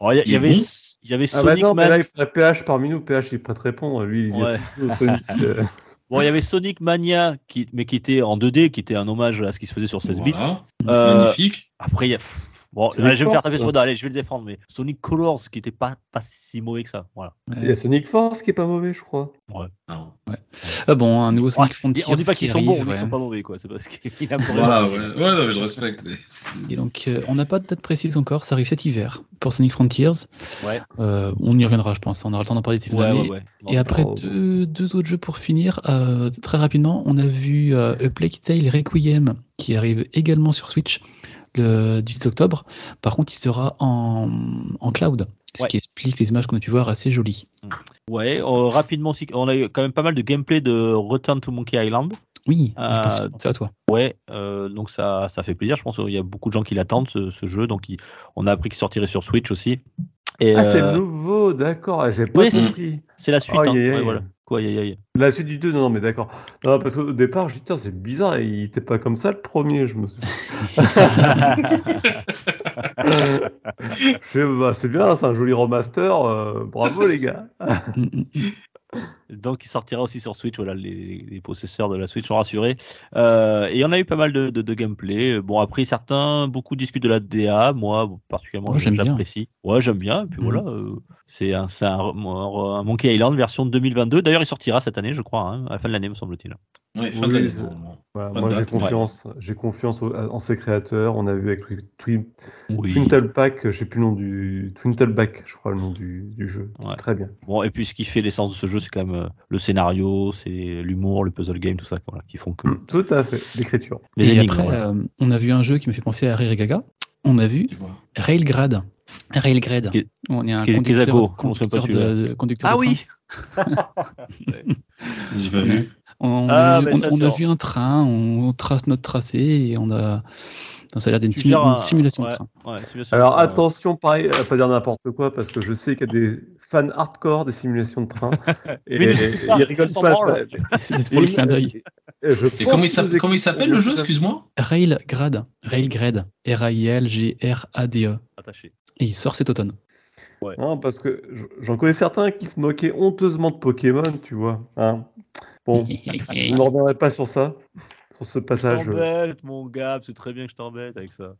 Il y, avait,
bon
il y avait
Ah bah
Sonic
non, mais là, il faudrait PH parmi nous. PH, il est prêt à te répondre. Lui, il
Ouais.
Sonic. euh,
Bon, il y avait Sonic Mania, qui, mais qui était en 2D, qui était un hommage à ce qui se faisait sur 16 bits. Euh,
Magnifique.
Après, il y a. Bon, allez, je vais me faire
Force,
taper sur
ouais.
le dos, allez, je vais le défendre, mais Sonic Colors, qui était pas, pas si mauvais que ça. Voilà.
Il y a Sonic Force qui est pas mauvais, je crois.
Non.
ah bon, un nouveau Sonic
Ouais,
Frontiers.
on dit pas
qui
qu'ils sont bons, on dit
ouais.
qu'ils sont pas mauvais, quoi. C'est parce qu'il a
Voilà, ouais. Ouais, non, mais je respecte. mais
Et donc, euh, on n'a pas de date précise encore, ça arrive cet hiver pour Sonic Frontiers.
Ouais.
Euh, on y reviendra, je pense, on aura le temps d'en parler
Ouais, ouais, ouais.
Et après,
Oh.
deux, deux autres jeux pour finir. Euh, très rapidement, on a vu euh, A Plague Tale Requiem qui arrive également sur Switch le 18 octobre. Par contre, il sera en, en cloud, ce
Ouais.
qui explique les images qu'on a pu voir assez jolies.
Ouais, euh, rapidement aussi, on a eu quand même pas mal de gameplay de Return to Monkey Island.
Oui,
Euh,
c'est à toi.
Ouais, euh, donc ça, ça fait plaisir. Je pense qu'il y a beaucoup de gens qui l'attendent, ce, ce jeu. Donc il- on a appris qu'il sortirait sur Switch aussi. Et,
Ah, c'est
euh,
nouveau, d'accord. Ah, J'ai pas
c'est-
compris.
c'est la suite. Hein. Ouais, voilà. Quoi, aïe, aïe, aïe.
La suite du 2, non, non, mais d'accord. Non, parce qu'au départ, je dis, tiens, c'est bizarre, il était pas comme ça le premier, je me suis Je bah, c'est bien, c'est un joli remaster, euh, bravo les gars.
Donc il sortira aussi sur Switch, voilà, les, les possesseurs de la Switch sont rassurés. Euh, et on a eu pas mal de, de, de gameplay. Bon, après, certains, beaucoup discutent de la DA. Moi, particulièrement, j'apprécie. Ouais, j'aime bien. Et puis
Mhm.
voilà, euh, c'est un, un, un Monkey Island version 2022. D'ailleurs, il sortira cette année, je crois, hein, à la fin de l'année, me semble-t-il.
Ouais, fin
Oui,
de l'année.
Voilà, moi j'ai confiance, j'ai confiance au- en ses créateurs. On a vu avec Twin, Twin,
Oui.
Twintelback, je sais plus le nom du Twintelback, je crois le nom du, du jeu.
Ouais.
Très bien.
Bon, et puis ce qui fait l'essence de ce jeu, c'est quand même euh, le scénario, c'est l'humour, le puzzle game, tout ça, voilà, qui font que
Tout à fait, l'écriture.
les
Et
énigmes.
après,
voilà.
euh, on a vu un jeu qui me fait penser à Rire et Gaga. on a vu. Railgrad. Railgrad.
Qui-
On est un
qui-
conducteur, conducteur de, de- conducteur
Ah
de
oui
J'ai pas vu.
On,
Ah,
a, on- on vu un train, on trace notre tracé et on a. Ça a l'air d'être une,
Tu
simu-
un-
simulation
ouais.
de train.
Ouais, simulation
Alors
de train, ouais.
attention, pareil, à pas dire n'importe quoi, parce que je sais qu'il y a des fans hardcore des simulations de train. et ils rigolent pas.
C'était pour le clin d'œil.
Et je
Et
pense
comment il s'appelle
nous
comment il s'appelle le jeu, excuse-moi?
Railgrad. Railgrad. R-A-I-L-G-R-A-D-E.
Attaché.
E. Et il sort cet automne.
Non, parce que j'en connais certains qui se moquaient honteusement de Pokémon, tu vois. hein. Bon, je ne reviendrai pas sur ça, sur ce
Je
passage.
t'embête, mon gars, c'est très bien que je t'embête avec ça.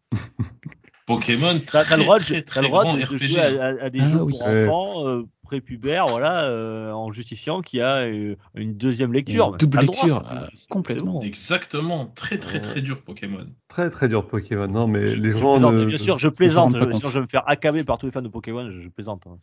Pokémon,
T'as
très,
t'as le droit, de,
très,
t'as
très
le droit de, jouer à, à- à des
Ah
jeux
oui.
pour
Ouais.
enfants prépubères, voilà, euh, en justifiant qu'il y a euh, une deuxième lecture.
Une double
droit,
lecture, euh, complètement.
Exactement, très très très dur Pokémon.
Très très dur Pokémon. Non, mais
Je-
les
je
gens. ne-
Bien sûr, je plaisante. je-. Sinon, je vais me faire accabler par tous les fans de Pokémon. Je, je plaisante. hein.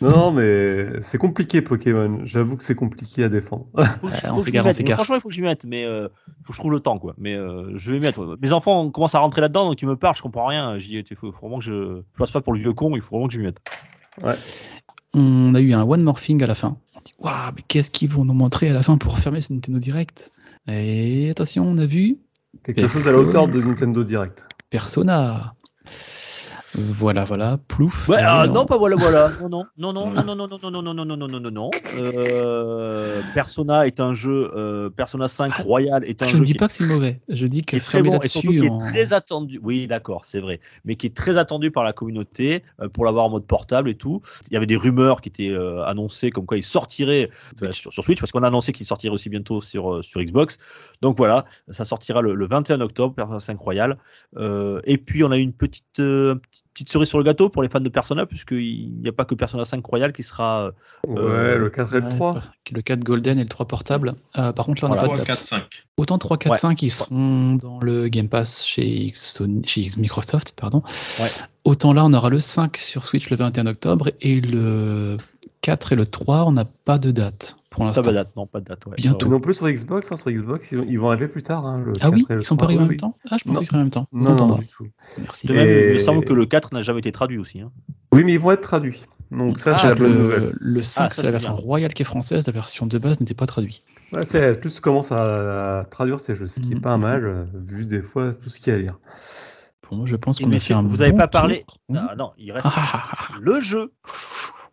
Non, non, mais c'est compliqué Pokémon. J'avoue que c'est compliqué à défendre.
Faut que,
Ouais,
faut que. Franchement, il faut que je m'y mette, mais euh, faut que je trouve le temps, quoi. Mais euh, je vais m'y mettre. ouais. Mes enfants commencent à rentrer là-dedans, donc ils me parlent, je comprends rien. J'y il faut, faut vraiment que je, je passe pas pour le vieux con. Il faut vraiment que je m'y mette.
On a eu un One Morphing à la fin. On dit Waouh, mais qu'est-ce qu'ils vont nous montrer à la fin pour fermer ce Nintendo Direct? Et attention, on a vu
Quelque chose à la hauteur de Nintendo Direct.
Persona. Voilà, voilà, plouf.
Ouais,
Ah
ah, non,
on-
pas voilà, voilà. Non, non, non, non, non, non, non, non, non, non, non, non, non, non, non, non. Euh, Persona est un jeu. euh, Persona 5 Royal est un
Je
jeu
ne dis pas que c'est mauvais, je dis que
est très bon et surtout qui est très attendu. Oui, d'accord, c'est vrai, mais qui est très attendu par la communauté euh, pour l'avoir en mode portable et tout. Il y avait des rumeurs qui étaient euh, annoncées comme quoi il sortirait euh, sur, sur Switch parce qu'on a annoncé qu'il sortirait aussi bientôt sur euh, sur Xbox. Donc voilà, ça sortira le, le 21 octobre, Persona 5 Royal. Euh, et puis on a une petite euh, petite- petite cerise sur le gâteau pour les fans de Persona puisqu'il n'y a pas que Persona 5 Royal qui sera
Ouais,
Euh,
le 4 et le
Ouais,
3.
Le 4 Golden et le 3 portable. Euh, par contre, là, on n'a
Voilà.
pas de
3,
date.
4, 5.
Autant 3, 4,
Ouais.
5, ils seront dans le Game Pass chez, X- Sony- chez X- Microsoft. Pardon.
Ouais.
Autant là, on aura le 5 sur Switch le 21 octobre et le 4 et le 3, on n'a pas de date pour
pas de date, non pas de date. Ouais.
Bientôt.
Non plus sur Xbox, hein, sur Xbox, ils vont, ils vont arriver plus tard. hein, le
Ah oui,
4 et le
ils sont
3,
pas arrivés
oui,
en même temps Ah, je pensais
Non.
qu'ils seraient en même temps.
Non, non,
pas.
du tout.
Merci.
De même, il me semble que le 4 n'a jamais été traduit aussi. hein.
Oui, mais ils vont être traduits. Donc ça,
Ah,
c'est la bonne
le,
nouvelle.
le 5,
Ah,
c'est la version
bien.
royale qui est française, la version de base n'était pas traduite.
Ouais, c'est plus commence à, traduire ces jeux, ce qui est
Mhm.
pas mal, euh, vu des fois tout ce qu'il y a à lire.
Pour moi, je pense qu'on a fait un
vous avez
bon
pas parlé.
tour. Oui.
Ah, non, il reste le jeu.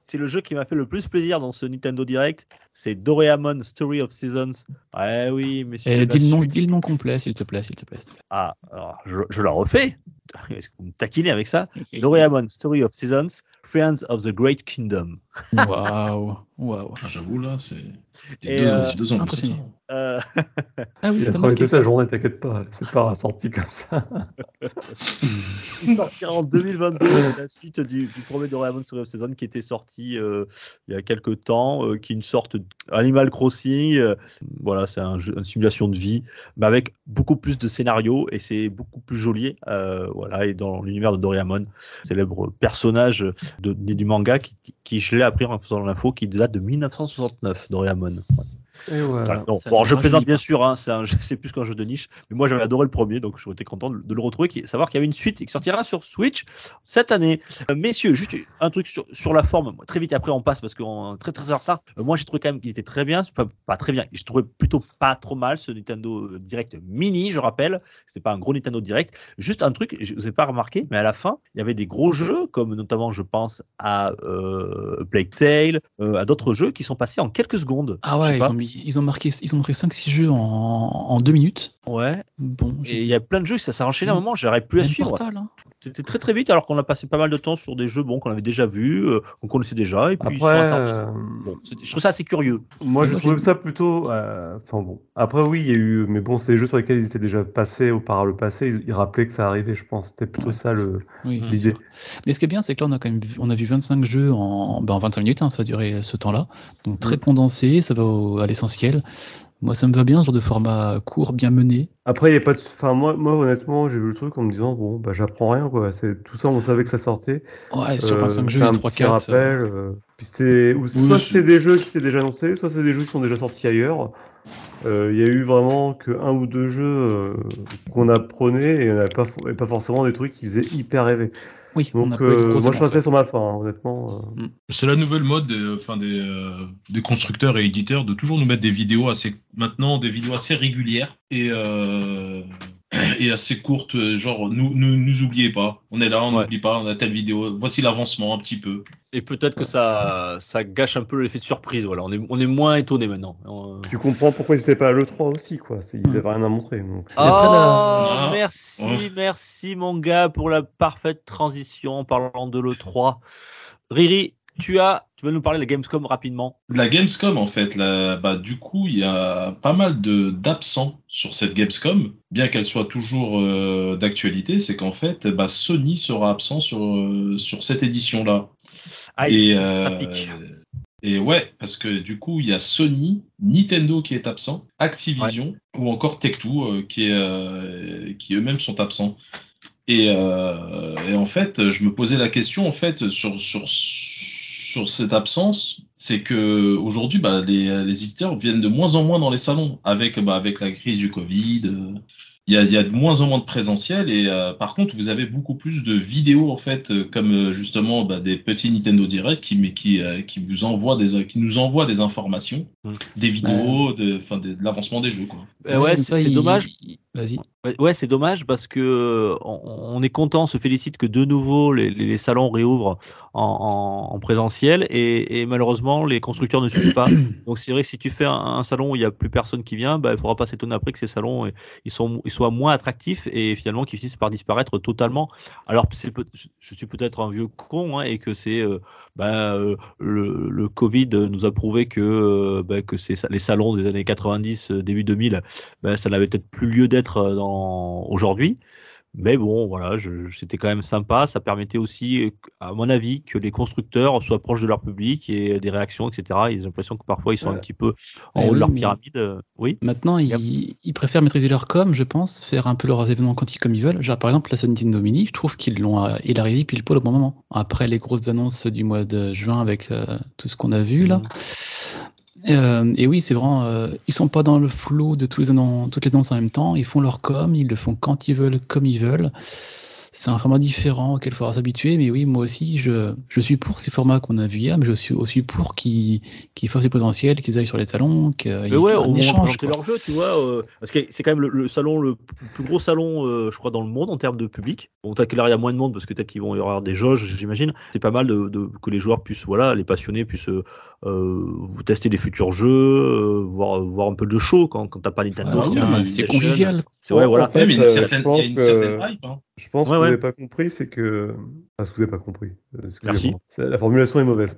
C'est le jeu qui m'a fait le plus plaisir dans ce Nintendo Direct. C'est Doraemon Story of Seasons. Ouais, oui, messieurs.
Eh, dis, le nom, dis le nom complet, s'il te plaît, s'il te plaît. s'il te
Ah, alors, je, je la refais. Est-ce que vous me taquinez avec ça? Doraemon Story of Seasons, Friends of the Great Kingdom.
Waouh, waouh.
Ah, J'avoue, là, c'est. Deux,
euh,
deux ans. ça.
Euh,
Ah oui,
Il a travaillé toute sa journée, t'inquiète pas, c'est pas sorti comme ça.
il sortira en 2022. C'est la suite du, du premier Doraemon Story of Seasons qui était sorti euh, il y a quelques temps, euh, qui est une sorte d'Animal Crossing. euh, voilà, c'est un jeu- une simulation de vie, mais avec beaucoup plus de scénarios et c'est beaucoup plus joli. euh, voilà, et dans l'univers de Doraemon, célèbre personnage de, né du manga qui, qui- qui, je l'ai appris en faisant l'info, qui date de 1969, Doraemon.
Et voilà.
Voilà. Non,
ça
bon, je plaisante bien sûr, hein, c'est un jeu- c'est plus qu'un jeu de niche, mais moi j'avais adoré le premier, donc j'aurais été content de, de le retrouver, qui, savoir qu'il y avait une suite qui sortira sur Switch cette année. Euh, messieurs, juste un truc sur, sur la forme, Moi, très vite après on passe parce qu'on est très très en retard. Euh, moi j'ai trouvé quand même qu'il était très bien, enfin pas très bien, j'ai trouvé plutôt pas trop mal ce Nintendo euh, Direct Mini, je rappelle, c'était pas un gros Nintendo Direct. Juste un truc, je vous ai pas remarqué, mais à la fin il y avait des gros jeux, comme notamment je pense à euh, Plague Tale, euh, à d'autres jeux qui sont passés en quelques secondes.
Ah
Je
ouais, ils ont, mis, ils ont marqué, ils ont montré 5-6 jeux en, en 2 minutes.
Ouais.
Bon,
Et il y a plein de jeux, ça s'est enchaîné à un moment, j'arrive plus à suivre.
Portal, hein.
C'était très très vite alors qu'on a passé pas mal de temps sur des jeux bon, qu'on avait déjà vus, euh, qu'on connaissait déjà. Et puis
Après, euh,
Bon, je trouve ça assez curieux.
moi je trouve ça plutôt. euh, Enfin bon. Après, oui, il y a eu. Mais bon, c'est des jeux sur lesquels ils étaient déjà passés ou par le passé. Ils, ils rappelaient que ça arrivait, je pense. C'était plutôt
Ouais.
ça le.
Oui,
L'idée.
Mais ce qui est bien, c'est que là, on a quand même vu, on a vu 25 jeux en, ben, en 25 minutes, hein, ça a duré ce temps-là. Donc très
Mm.
condensé, ça va au- à l'essentiel. Moi, ça me va bien, ce genre de format court, bien mené.
Après, il y a pas de. Enfin, moi, moi honnêtement, j'ai vu le truc en me disant, bon, bah, j'apprends rien, quoi. C'est tout ça, on savait que ça sortait.
Ouais, sur
Euh,
25 jeux,
c'est
il y a
un
3
petit
4
rappel. euh, puis c'était- ou soit c'était des jeux qui étaient déjà annoncés, soit c'est des jeux qui sont déjà sortis ailleurs. euh, il y a eu vraiment que un ou deux jeux euh, qu'on apprenait et on n'avait pas, et pas forcément des trucs qui faisaient hyper rêver.
Oui, on
Donc,
a pas eu de
euh,
grosses
moi, je suis
annonces,
resté sur ma fin, hein, honnêtement. euh.
C'est la nouvelle mode des, enfin, des, euh, des constructeurs et éditeurs de toujours nous mettre des vidéos assez maintenant des vidéos assez régulières et euh, et assez courtes genre nous, nous nous oubliez pas on est là on
Ouais.
n'oublie pas on a telle vidéo voici l'avancement un petit peu
Et peut-être que ça, ça gâche un peu l'effet de surprise. Voilà, on est, on est moins étonné maintenant. Euh,
Tu comprends pourquoi ils n'étaient pas à l'E3 aussi, quoi. Ils n'avaient rien à montrer. Donc.
Oh,
la-
merci,
Ouais.
merci mon gars pour la parfaite transition en parlant de l'E3. Riri, tu as, tu veux nous parler de la Gamescom rapidement?
La Gamescom, en fait, là, bah, du coup, il y a pas mal de d'absents sur cette Gamescom, bien qu'elle soit toujours euh, d'actualité. C'est qu'en fait, bah, Sony sera absent sur, euh, sur cette édition-là.
Aïe,
et,
ça
euh,
pique.
et ouais, parce que du coup, il y a Sony, Nintendo qui est absent, Activision ou encore Tech2 euh, qui, est, euh, qui eux-mêmes sont absents. Et, euh, et en fait, je me posais la question en fait sur, sur, sur cette absence, c'est que aujourd'hui, bah, les, les éditeurs viennent de moins en moins dans les salons avec, bah, avec la crise du Covid. euh, il y, a, il y a de moins en moins de présentiel et euh, par contre vous avez beaucoup plus de vidéos en fait euh, comme euh, justement bah, des petits Nintendo Direct qui mais qui euh, qui vous envoient des qui nous envoient des informations, des vidéos, de enfin de, de l'avancement des jeux quoi.
Euh, ouais, c'est
ça,
c'est
il-
dommage.
Vas-y.
Ouais, c'est dommage parce que euh, on, est content, on se félicite que de nouveau les, salons réouvrent en, en- en présentiel et, et malheureusement les constructeurs ne suivent pas. Donc c'est vrai que si tu fais un, un salon où il n'y a plus personne qui vient, bah, il ne faudra pas s'étonner après que ces salons euh, ils, sont, ils soient moins attractifs et finalement qu'ils finissent par disparaître totalement. Alors je, suis peut-être un vieux con hein, et que c'est euh, bah, euh, le, le Covid nous a prouvé que, euh, bah, que les salons des années 90, euh, début 2000 ben, ça n'avait peut-être plus lieu d'être dans... aujourd'hui. Mais bon, voilà, c'était quand même sympa. Ça permettait aussi, à mon avis, que les constructeurs soient proches de leur public et des réactions, etc. Ils ont l'impression que parfois ils sont un petit peu en
Eh
haut de leur pyramide. Oui.
Maintenant,
Yep.
ils, ils préfèrent maîtriser leur com, je pense, faire un peu leurs événements quantiques comme ils veulent. Genre, par exemple, la Sony Nintendo Mini, je trouve qu'ils l'ont euh, il arrivé pile poil au bon moment. Après les grosses annonces du mois de juin avec euh, tout ce qu'on a vu là. Euh, et oui, c'est vraiment, euh, ils sont pas dans le flot de tous les annonces, toutes les annonces en même temps. Ils font leur com, ils le font quand ils veulent, comme ils veulent. C'est un format différent auquel il faudra s'habituer, mais oui, moi aussi, je, je suis pour ces formats qu'on a vus hier, mais je suis aussi pour qu'ils qu'ils fassent des potentiels, qu'ils aillent sur les salons, qu'il
Mais ouais,
échange. quoi.
leur jeu, tu vois. euh, parce que c'est quand même le, le salon, le plus gros salon, euh, je crois, dans le monde en termes de public. Bon, t'as qu'il y a moins de monde parce que peut-être qu'ils vont y avoir des jauges, j'imagine. C'est pas mal de, de- que les joueurs puissent, voilà, les passionnés puissent euh, tester des futurs jeux, voir, voir un peu de show quand, quand t'as pas Nintendo.
Ouais, c'est
mais
c'est
En
voilà.
fait,
Ouais, mais il y a une
euh,
certaine,
je
il y a
pense
une
que-
certaine hype. hein.
Je pense
Ouais,
que vous n'avez pas compris, c'est que. Parce que vous n'avez pas compris. euh.
Merci.
La formulation est mauvaise.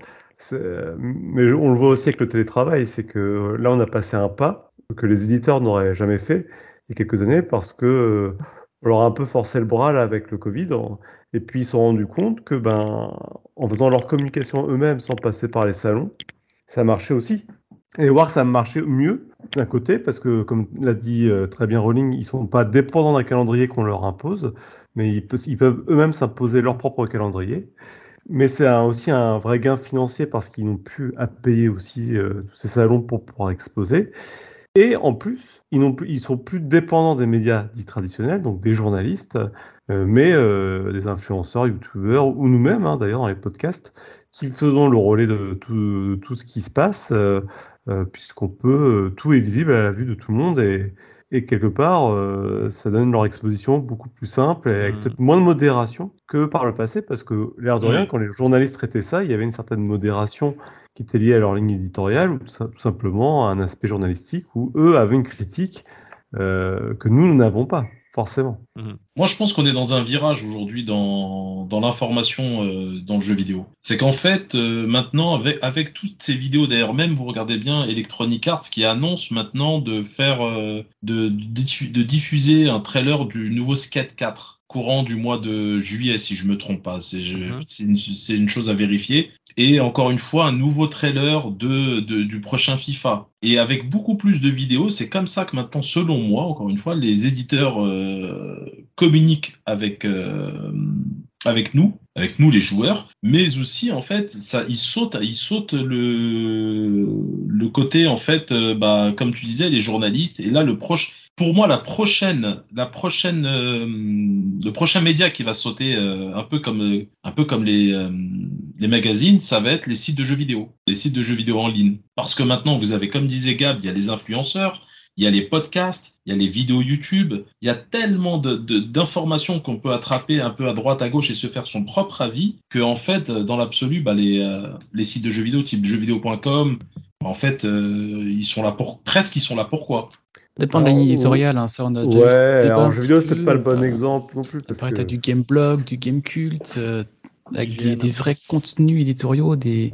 Mais on le voit aussi avec le télétravail, c'est que là, on a passé un pas que les éditeurs n'auraient jamais fait il y a quelques années parce que euh, on leur a un peu forcé le bras là, avec le Covid. Et puis, ils se sont rendus compte que, ben, en faisant leur communication eux-mêmes sans passer par les salons, ça marchait aussi. Et voir que ça marchait mieux d'un côté, parce que, comme l'a dit euh, très bien Rowling, ils sont pas dépendants d'un calendrier qu'on leur impose, mais ils, pe- ils peuvent eux-mêmes s'imposer leur propre calendrier. Mais c'est aussi un vrai gain financier parce qu'ils n'ont plus à payer aussi euh, ces salons pour pouvoir exposer. Et en plus, ils, n'ont ils sont plus dépendants des médias dits traditionnels, donc des journalistes, euh, mais euh, des influenceurs, youtubeurs, ou nous-mêmes, hein, d'ailleurs, dans les podcasts, qui faisons le relais de tout, ce qui se passe, euh, puisqu'on peut, euh, tout est visible à la vue de tout le monde, et, et quelque part, euh, ça donne leur exposition beaucoup plus simple, et avec
Mhm.
peut-être moins de modération que par le passé, parce que, l'air de rien,
Oui.
quand les journalistes traitaient ça, il y avait une certaine modération qui était liée à leur ligne éditoriale, ou tout, simplement à un aspect journalistique, où eux avaient une critique euh, que nous, nous n'avons pas, forcément.
Moi, je pense qu'on est dans un virage aujourd'hui dans, dans l'information euh, dans le jeu vidéo. C'est qu'en fait, euh, maintenant, avec, avec toutes ces vidéos, d'ailleurs, même vous regardez bien Electronic Arts qui annonce maintenant de faire, euh, de, de, diffu- de diffuser un trailer du nouveau Skate 4 courant du mois de juillet, si je me trompe pas. C'est
Mhm.
une chose à vérifier. Et encore une fois, un nouveau trailer du prochain FIFA. Et avec beaucoup plus de vidéos, c'est comme ça que maintenant, selon moi, encore une fois, les éditeurs euh, communiquent avec, euh, avec nous, avec nous les joueurs, mais aussi en fait ça il saute il saute le le côté en fait euh, bah comme tu disais les journalistes et là le proche pour moi la prochaine la prochaine euh, le prochain média qui va sauter euh, un peu comme un peu comme les les magazines ça va être les sites de jeux vidéo les sites de jeux vidéo en ligne. Parce que maintenant vous avez comme disait Gab il y a les influenceurs il y a les podcasts, il y a les vidéos YouTube, il y a tellement d'informations de, qu'on peut attraper un peu à droite, à gauche et se faire son propre avis que, en fait, dans l'absolu, bah, les, euh, les sites de jeux vidéo, type jeuxvideo.com, en fait, euh, ils sont là pour presque, ils sont là pourquoi
Dépend de la ligne éditoriale, hein, ça on a
déjà Ouais, en jeu vidéo, c'est peut-être pas le bon exemple non plus.
Parce Après, que... tu as du game blog, du game culte, euh, avec des, des, vrais contenus éditoriaux, des,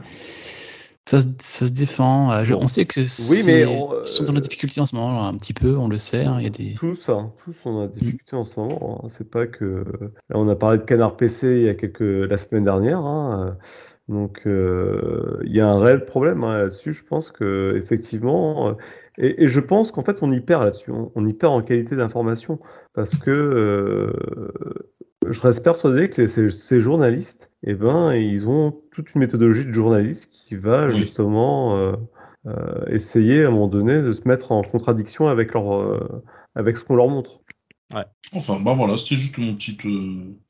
ça, se défend. Euh, on sait que oui, mais ils sont dans la euh, difficulté en ce moment, un petit peu, on le sait. Hein, y a des...
Tous, hein, tous on a des mm. difficultés en ce moment. Hein. C'est pas que. on a parlé de Canard PC il y a quelques la semaine dernière. Donc euh, il y a un réel problème là-dessus. Je pense que effectivement, et, je pense qu'en fait on y perd là-dessus. On, y perd en qualité d'information parce que je reste persuadé que ces, journalistes, eh ben, ils ont toute une méthodologie de journaliste qui va justement euh, euh, essayer à un moment donné de se mettre en contradiction avec, leur, euh, avec ce qu'on leur montre.
Ouais. Enfin, bah voilà, c'était juste mon petite,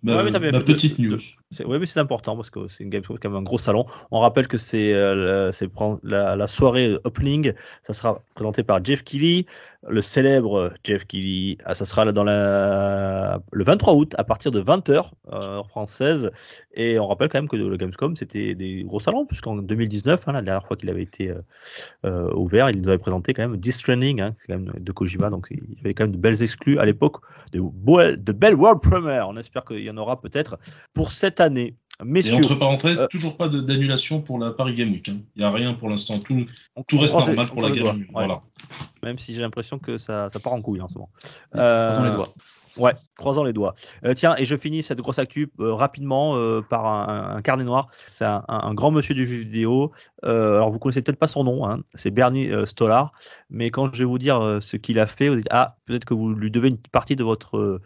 ma, petite news.
Oui, mais c'est important parce que c'est une quand même un gros salon. On rappelle que c'est la, la, soirée opening, ça sera présenté par Jeff Keighley, le célèbre Jeff Keighley. Ah, ça sera dans la, le 23 août à partir de 20h, euh, française. Et on rappelle quand même que le Gamescom, c'était des gros salons, puisqu'en 2019, hein, la dernière fois qu'il avait été euh, euh, ouvert, il nous avait présenté quand même Death Stranding, hein, quand même de Kojima. Donc il y avait quand même de belles exclus à l'époque, de, de belles World Premiere. On espère qu'il y en aura peut-être pour cette année. Messieurs,
et entre parenthèses, euh, toujours pas d'annulation pour la Paris Game Week. Hein. Il n'y a rien pour l'instant. Tout, tout reste normal pour la Game Week. Voilà.
Même si j'ai l'impression que ça, ça, part en couille en ce moment.
Euh, les doigts.
Ouais, croisant les doigts. Euh, tiens, et je finis cette grosse actu euh, rapidement euh, par un, carnet noir. C'est un, grand monsieur du jeu vidéo. alors, vous connaissez peut-être pas son nom, hein. c'est Bernie Stolar. Mais quand je vais vous dire ce qu'il a fait, vous dites Ah, peut-être que vous lui devez une partie de votre,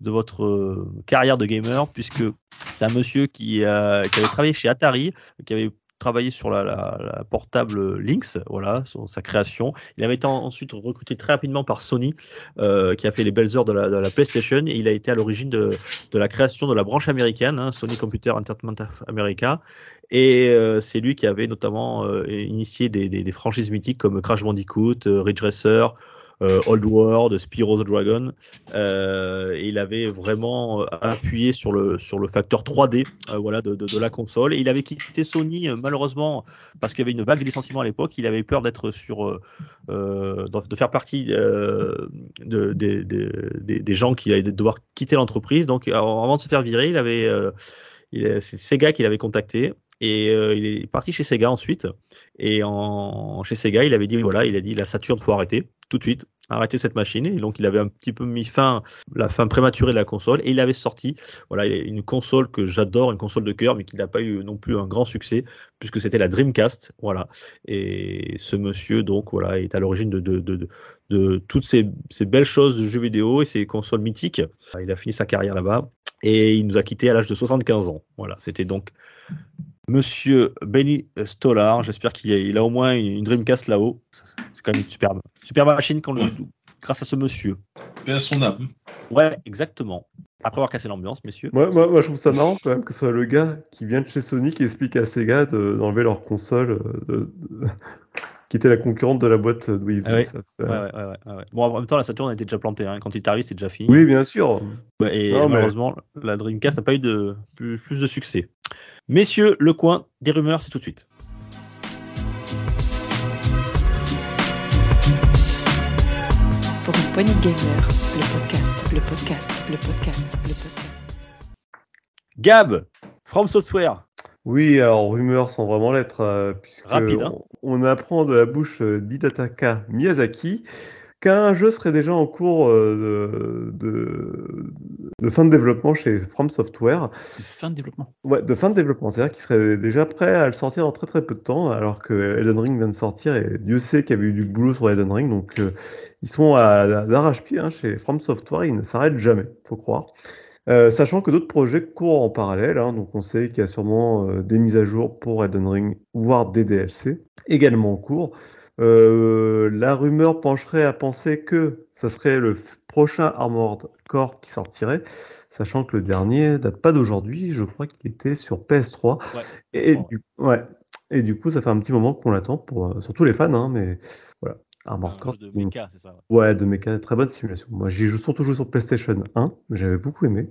de votre carrière de gamer, puisque c'est un monsieur qui, qui avait travaillé chez Atari, qui avait travaillé sur la, portable Lynx, voilà, sa création. Il avait été ensuite recruté très rapidement par Sony, euh, qui a fait les belles heures de la, PlayStation, et il a été à l'origine de, la création de la branche américaine, hein, Sony Computer Entertainment America. Et euh, c'est lui qui avait notamment euh, initié des, franchises mythiques comme Crash Bandicoot, Ridge Racer, Old World, Spyro the Dragon. Euh, il avait vraiment euh, appuyé sur le, sur le facteur 3D voilà, de, de, la console. Il avait quitté Sony, malheureusement, parce qu'il y avait une vague de licenciements à l'époque. Il avait peur d'être sur. de faire partie de, des gens qui allaient devoir quitter l'entreprise. Donc, avant de se faire virer, il avait. c'est Sega qu'il avait contacté et il est parti chez Sega ensuite. Et en, chez Sega, il avait dit voilà, il a dit la Saturn faut arrêter tout de suite, arrêter cette machine. Et donc, il avait un petit peu mis fin, la fin prématurée de la console. Et il avait sorti, voilà, une console que j'adore, une console de cœur, mais qui n'a pas eu non plus un grand succès, puisque c'était la Dreamcast. Voilà. Et ce monsieur, donc, voilà, est à l'origine de, de, de, de, toutes ces, ces belles choses de jeux vidéo et ces consoles mythiques. Il a fini sa carrière là-bas. Et il nous a quittés à l'âge de 75 ans. Voilà, c'était donc Monsieur Benny Stolar. J'espère qu'il a, a, au moins une Dreamcast là-haut. C'est quand même une superbe, superbe machine le, grâce à ce monsieur.
Et à son âme.
Ouais, exactement. Après avoir cassé l'ambiance, messieurs.
Moi, moi, je trouve ça marrant quand même que ce soit le gars qui vient de chez Sony qui explique à Sega d'enlever leur console, euh, qui était la concurrente de la boîte d'où il
venait. ouais, ouais, bon, en même temps, la Saturn était déjà plantée. Hein. Quand il est arrivé, c'était déjà fini.
Oui, bien sûr.
et malheureusement, la Dreamcast n'a pas eu de, plus de succès. Messieurs, le coin des rumeurs, c'est tout de suite.
Pour une poignée de gamer, le podcast, le podcast, le podcast, le podcast.
Gab, From Software.
Oui, alors rumeurs sans vraiment l'être, euh, puisque
Rapide, hein.
on, apprend de la bouche d'Hidataka Miyazaki qu'un jeu serait déjà en cours euh, de, de, fin de développement chez From Software.
Fin de développement
Ouais, de fin de développement. C'est-à-dire qu'il serait déjà prêt à le sortir dans très très peu de temps, alors que Elden Ring vient de sortir et Dieu sait qu'il y avait eu du boulot sur Elden Ring. Donc euh, ils sont à, d'arrache-pied hein, chez From Software, ils ne s'arrêtent jamais, faut croire. Euh, sachant que d'autres projets courent en parallèle, hein, donc on sait qu'il y a sûrement euh, des mises à jour pour Elden Ring, voire des DLC également en cours. Euh, la rumeur pencherait à penser que ça serait le prochain Armored Core qui sortirait, sachant que le dernier date pas d'aujourd'hui, je crois qu'il était sur PS3.
Ouais.
Et,
Ouais.
du, ouais. Et du coup, ça fait un petit moment qu'on l'attend, pour, euh, surtout les fans, hein, mais voilà. Armored
Un
Core,
de mecha, c'est ça. ouais.
Ouais, de méca, très bonne simulation. Moi, j'y joue surtout joué sur PlayStation 1, j'avais beaucoup aimé.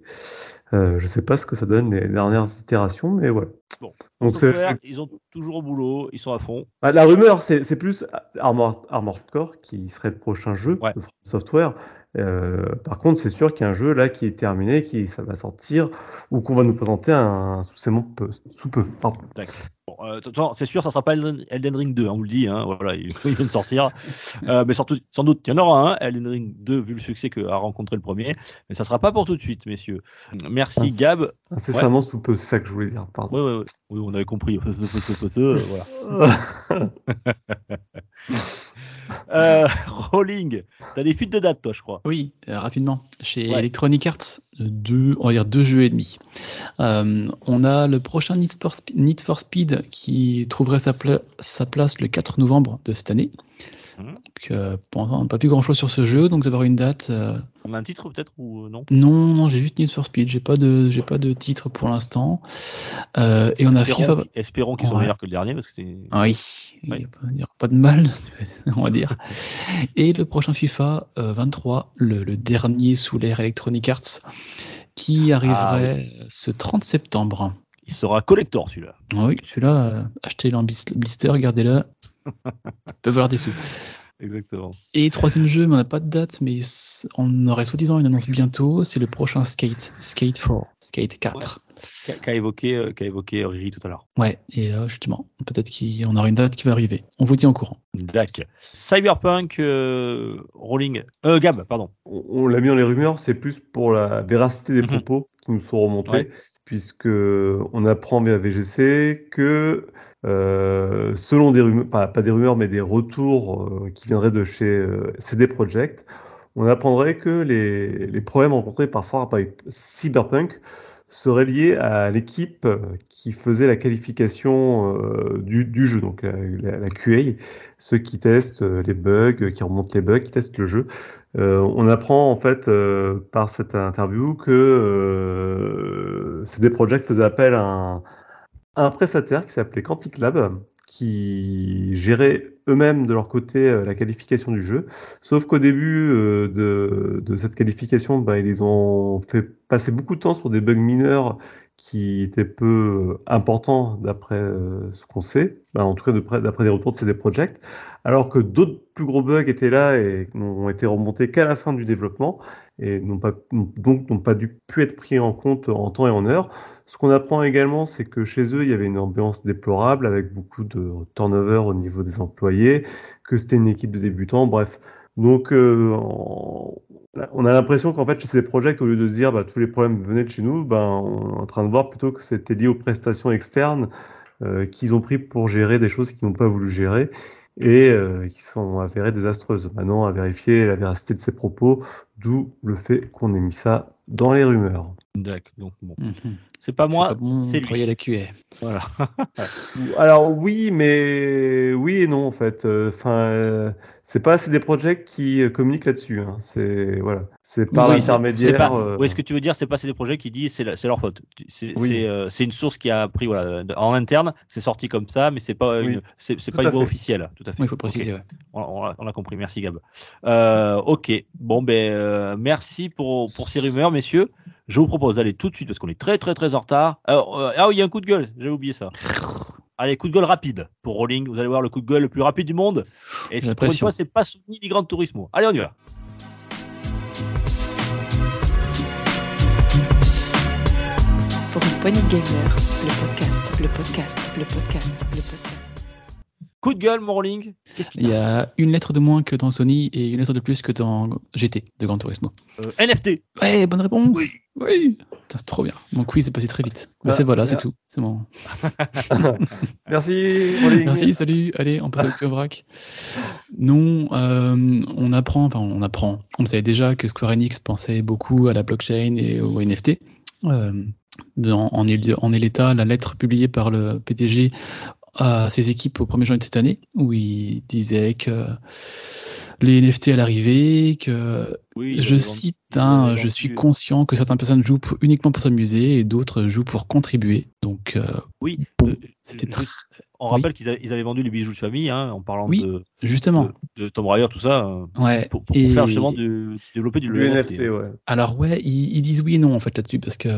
Euh, je sais pas ce que ça donne les dernières itérations, mais voilà.
Bon.
Donc c'est,
ils ont toujours au boulot, ils sont à fond.
ah, la rumeur, c'est c'est plus Armored, Armored Core qui serait le prochain jeu
Ouais.
de From Software. Euh, par contre, c'est sûr qu'il y a un jeu là qui est terminé, qui ça va sortir, ou qu'on va nous présenter un sous peu, sous peu. pardon.
D'accord. Bon, euh, c'est sûr, ça sera pas Elden, Ring 2, hein, on vous le dit, hein, voilà, il, il vient de sortir. Euh, mais sans doute, il y en aura un, Elden Ring 2, vu le succès qu'a rencontré le premier. Mais ça sera pas pour tout de suite, messieurs. Merci,
Inc-
Gab.
Incessamment sous peu, c'est ça que je voulais dire. Pardon.
Oui, oui, oui. Oui, on avait compris. Voilà. Euh, Rolling, t'as des fuites de date, toi, je crois.
Oui, euh, rapidement. Chez
Ouais.
Electronic Arts, on deux jeux et demi. Euh, on a le prochain Need for, Speed qui trouverait sa place le 4 novembre de cette année.
Mhm.
Donc, euh, pour l'instant, on n'a pas plus grand chose sur ce jeu, donc d'avoir une date. euh,
On a un titre, peut-être, ou euh, non?
Non, non, j'ai juste Need for Speed. J'ai pas de, j'ai pas de titre pour l'instant. Euh, et on a FIFA.
espérons qu'ils
Ouais.
meilleurs que le dernier, parce que c'est.
Ah Oui, il n'y aura pas de mal, on va dire. Et le prochain FIFA euh, 23, le, le dernier sous l'ère Electronic Arts, qui arriverait ce 30 septembre.
Il sera collector, celui-là.
Ah Oui, celui-là, achetez-le en blister, gardez-le. Ça peut valoir des sous.
Exactement.
Et troisième jeu, mais on n'a pas de date, mais on aurait soi-disant une annonce bientôt, c'est le prochain Skate, Skate 4, Skate 4.
Qu'a qu'a évoqué, euh, qu'a évoqué Riri tout à l'heure.
Ouais, et euh, justement, peut-être qu'on aura une date qui va arriver. On vous tient au courant.
Dac. Cyberpunk, euh, Rolling. Euh, Gab, pardon.
on, on l'a mis dans les rumeurs, c'est plus pour la véracité des
Mhm.
propos qui nous sont remontés,
Ouais.
puisque on apprend via VGC que euh, selon des rumeurs, pas, pas des rumeurs, mais des retours euh, qui viendraient de chez euh, CD Projekt, on apprendrait que les, les problèmes rencontrés par Cyberpunk- Cyberpunk seraient liés à l'équipe qui faisait la qualification euh, du, du jeu, donc la, la- la QA, ceux qui testent les bugs, qui remontent les bugs, qui testent le jeu. Euh, on apprend en fait euh, par cette interview que euh, CD Projekt faisait appel à un, à un prestataire qui s'appelait Quantic Lab, qui gérait eux-mêmes de leur côté la qualification du jeu. Sauf qu'au début de, de cette qualification, bah, ils ont fait passer beaucoup de temps sur des bugs mineurs qui étaient peu importants d'après euh, ce qu'on sait, en tout cas d'après des retours de CD Projekt, alors que d'autres plus gros bugs étaient là et n'ont été remontés qu'à la fin du développement et n'ont pas, donc n'ont pas dû pu être pris en compte en temps et en heure. Ce qu'on apprend également, c'est que chez eux, il y avait une ambiance déplorable avec beaucoup de turnover au niveau des employés, que c'était une équipe de débutants, bref. Donc, euh, on a l'impression qu'en fait, chez ces projets, au lieu de se dire bah, tous les problèmes venaient de chez nous, ben, on est en train de voir plutôt que c'était lié aux prestations externes euh, qu'ils ont pris pour gérer des choses qu'ils n'ont pas voulu gérer et euh, qui sont avérées désastreuses. Maintenant, à vérifier la véracité de ces propos, d'où le fait qu'on ait mis ça dans les rumeurs.
Dac. Donc, bon.
Mhm.
C'est pas
C'est
moi, c'est lui.
la QA.
Voilà.
Alors oui, mais oui et non en fait. Enfin, euh, c'est pas assez des projets qui euh, communiquent là-dessus. hein. C'est voilà, c'est par
Oui, c'est- c'est
l'intermédiaire.
pas-
euh,
Oui, ce que tu veux dire, c'est pas c'est des projets qui disent c'est la- c'est leur faute? C'est
Oui.
c'est, euh, c'est une source qui a pris voilà en interne, c'est sorti comme ça, mais c'est pas
Oui,
une c'est c'est pas une voie
fait.
officielle. Tout à fait.
Oui, il faut préciser. ouais.
On, on a, on a compris. Merci Gab. Euh, ok. Bon ben euh, merci pour pour ces rumeurs, messieurs. Je vous propose d'aller tout de suite parce qu'on est très très très en retard. Alors, euh, ah oui, il y a un coup de gueule. J'ai oublié ça. Allez, coup de gueule rapide pour Rolling. Vous allez voir le coup de gueule le plus rapide du monde. Et
la
pour une fois, c'est pas Sony ni Grand Turismo. Allez, on y va.
Pour une poignée de gamer, le podcast, le podcast, le podcast, le podcast.
Coup de gueule, Morling
Il y a une lettre de moins que dans Sony et une lettre de plus que dans GT de Gran Turismo.
Euh, NFT
Ouais, bonne réponse.
Oui.
C'est trop bien. Donc oui, c'est passé très vite.
Ah,
c'est voilà,
bien.
c'est tout. C'est bon.
Merci.
Merci, salut. Allez, on passe au vrac. Non, euh, on apprend, enfin on apprend. On savait déjà que Square Enix pensait beaucoup à la blockchain et au NFT. Euh, en, en est, en est l'état la lettre publiée par le PDG à ses équipes au 1er janvier de cette année, où il disait que les NFT à l'arrivée, que
Oui,
je cite, hein, je suis conscient que certaines personnes jouent pour- uniquement pour s'amuser et d'autres jouent pour contribuer. Donc, euh,
Oui,
Bon,
euh,
c'était très...
On
Oui.
rappelle qu'ils avaient, vendu les bijoux de famille, hein, en parlant
Oui.
de,
Justement,
de, de Tomb Raider, tout ça,
ouais.
pour, pour
Et-
faire justement du, développer du
Le
NFT.
NFT, ouais.
Alors ouais, ils, ils disent oui et non en fait là-dessus parce que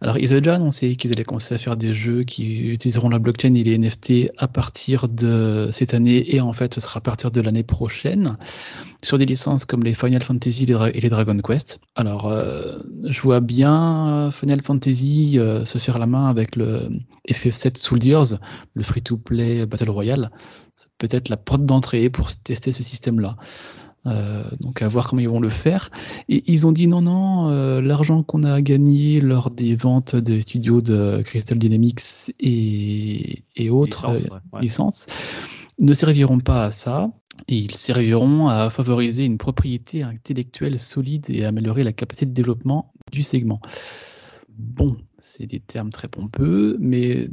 alors ils avaient déjà annoncé qu'ils allaient commencer à faire des jeux qui utiliseront la blockchain et les NFT à partir de cette année et en fait ce sera à partir de l'année prochaine sur des licences comme les Final Fantasy et les Dragon Quest. Alors euh, je vois bien euh, Final Fantasy euh, se faire la main avec le FF7 Soldiers, le free-to-play Battle Royale. C'est peut-être la porte d'entrée pour tester ce système-là. Euh, donc à voir comment ils vont le faire. Et ils ont dit non, non, euh, l'argent qu'on a gagné lors des ventes des studios de Crystal Dynamics et, et autres
Licence,
euh,
ouais, ouais.
licences ne serviront pas à ça. Et ils serviront à favoriser une propriété intellectuelle solide et à améliorer la capacité de développement du segment. Bon, c'est des termes très pompeux, mais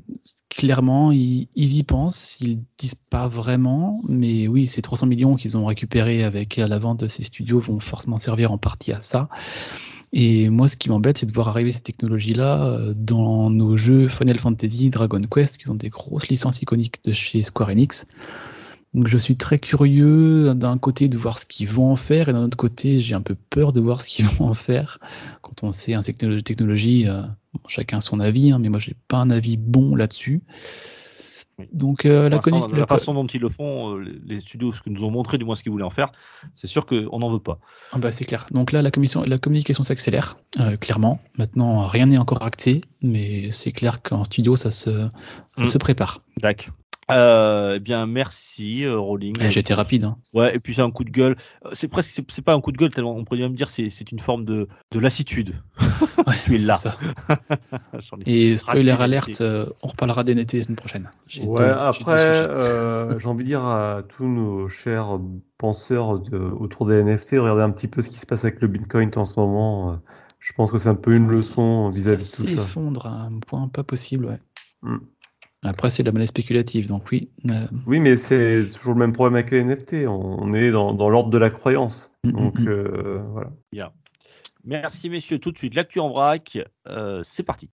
clairement, ils, ils y pensent, ils disent pas vraiment, mais oui, ces 300 millions qu'ils ont récupérés avec la vente de ces studios vont forcément servir en partie à ça. Et moi, ce qui m'embête, c'est de voir arriver ces technologies-là euh, dans nos jeux Final Fantasy, Dragon Quest, qui sont des grosses licences iconiques de chez Square Enix. Donc je suis très curieux d'un côté de voir ce qu'ils vont en faire et d'un autre côté j'ai un peu peur de voir ce qu'ils vont en faire. Quand on sait un secteur de technologie, euh, bon, chacun a son avis, hein, mais moi j'ai pas un avis bon là-dessus.
Oui.
Donc euh, la,
façon dont ils le font, euh, les studios ce que nous ont montré du moins ce qu'ils voulaient en faire, c'est sûr qu'on n'en veut pas.
Ah bah, c'est clair. Donc là la, commission, la communication s'accélère, clairement. Maintenant rien n'est encore acté, mais c'est clair qu'en studio ça se, ça
Mm.
se prépare.
D'accord. Euh, eh bien, merci, euh, Rolling.
Eh, J'étais rapide. hein.
Ouais, et puis c'est un coup de gueule. Euh, C'est presque, c'est- c'est pas un coup de gueule tellement on pourrait même dire c'est c'est une forme de, de lassitude.
Ouais,
Tu es là.
ça. Et spoiler alerte, euh, on reparlera d'NT la semaine prochaine.
Ouais, après, euh, j'ai envie de dire à tous nos chers penseurs de- autour des NFT, regardez un petit peu ce qui se passe avec le Bitcoin en ce moment. Je pense que c'est un peu une leçon vis-à-vis de
ça
tout ça.
s'effondre à un point pas possible, ouais.
Mm.
Après, c'est de la monnaie spéculative, donc oui. euh,
Oui, mais c'est toujours le même problème avec les NFT. On est dans, dans l'ordre de la croyance.
Mm,
Donc
mm, mm.
euh, voilà.
Merci, messieurs. Tout de suite, l'actu en vrac. Euh, c'est parti.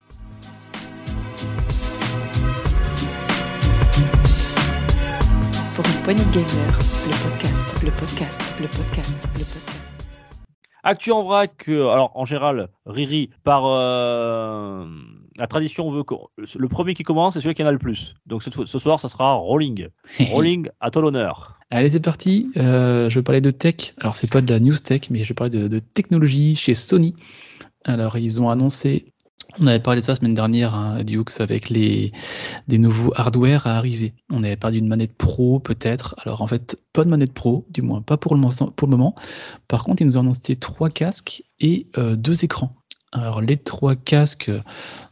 Pour une poignée de gamer, le podcast, le podcast, le podcast, le podcast.
Actu en vrac. euh, alors, en général, Riri, par euh, la tradition, veut que le premier qui commence, c'est celui qui en a le plus. Donc, ce soir, ça sera Rolling. Rolling, à toi l'honneur.
Allez, c'est parti. Euh, je vais parler de tech. Alors, c'est pas de la news tech, mais je vais parler de, de technologie chez Sony. Alors, ils ont annoncé, on avait parlé de ça la semaine dernière, hein, Dukes, avec les, des nouveaux hardware à arriver. On avait parlé d'une manette pro, peut-être. Alors, en fait, pas de manette pro, du moins pas pour le, moment- pour le moment. Par contre, ils nous ont annoncé trois casques et euh, deux écrans. Alors, les trois casques,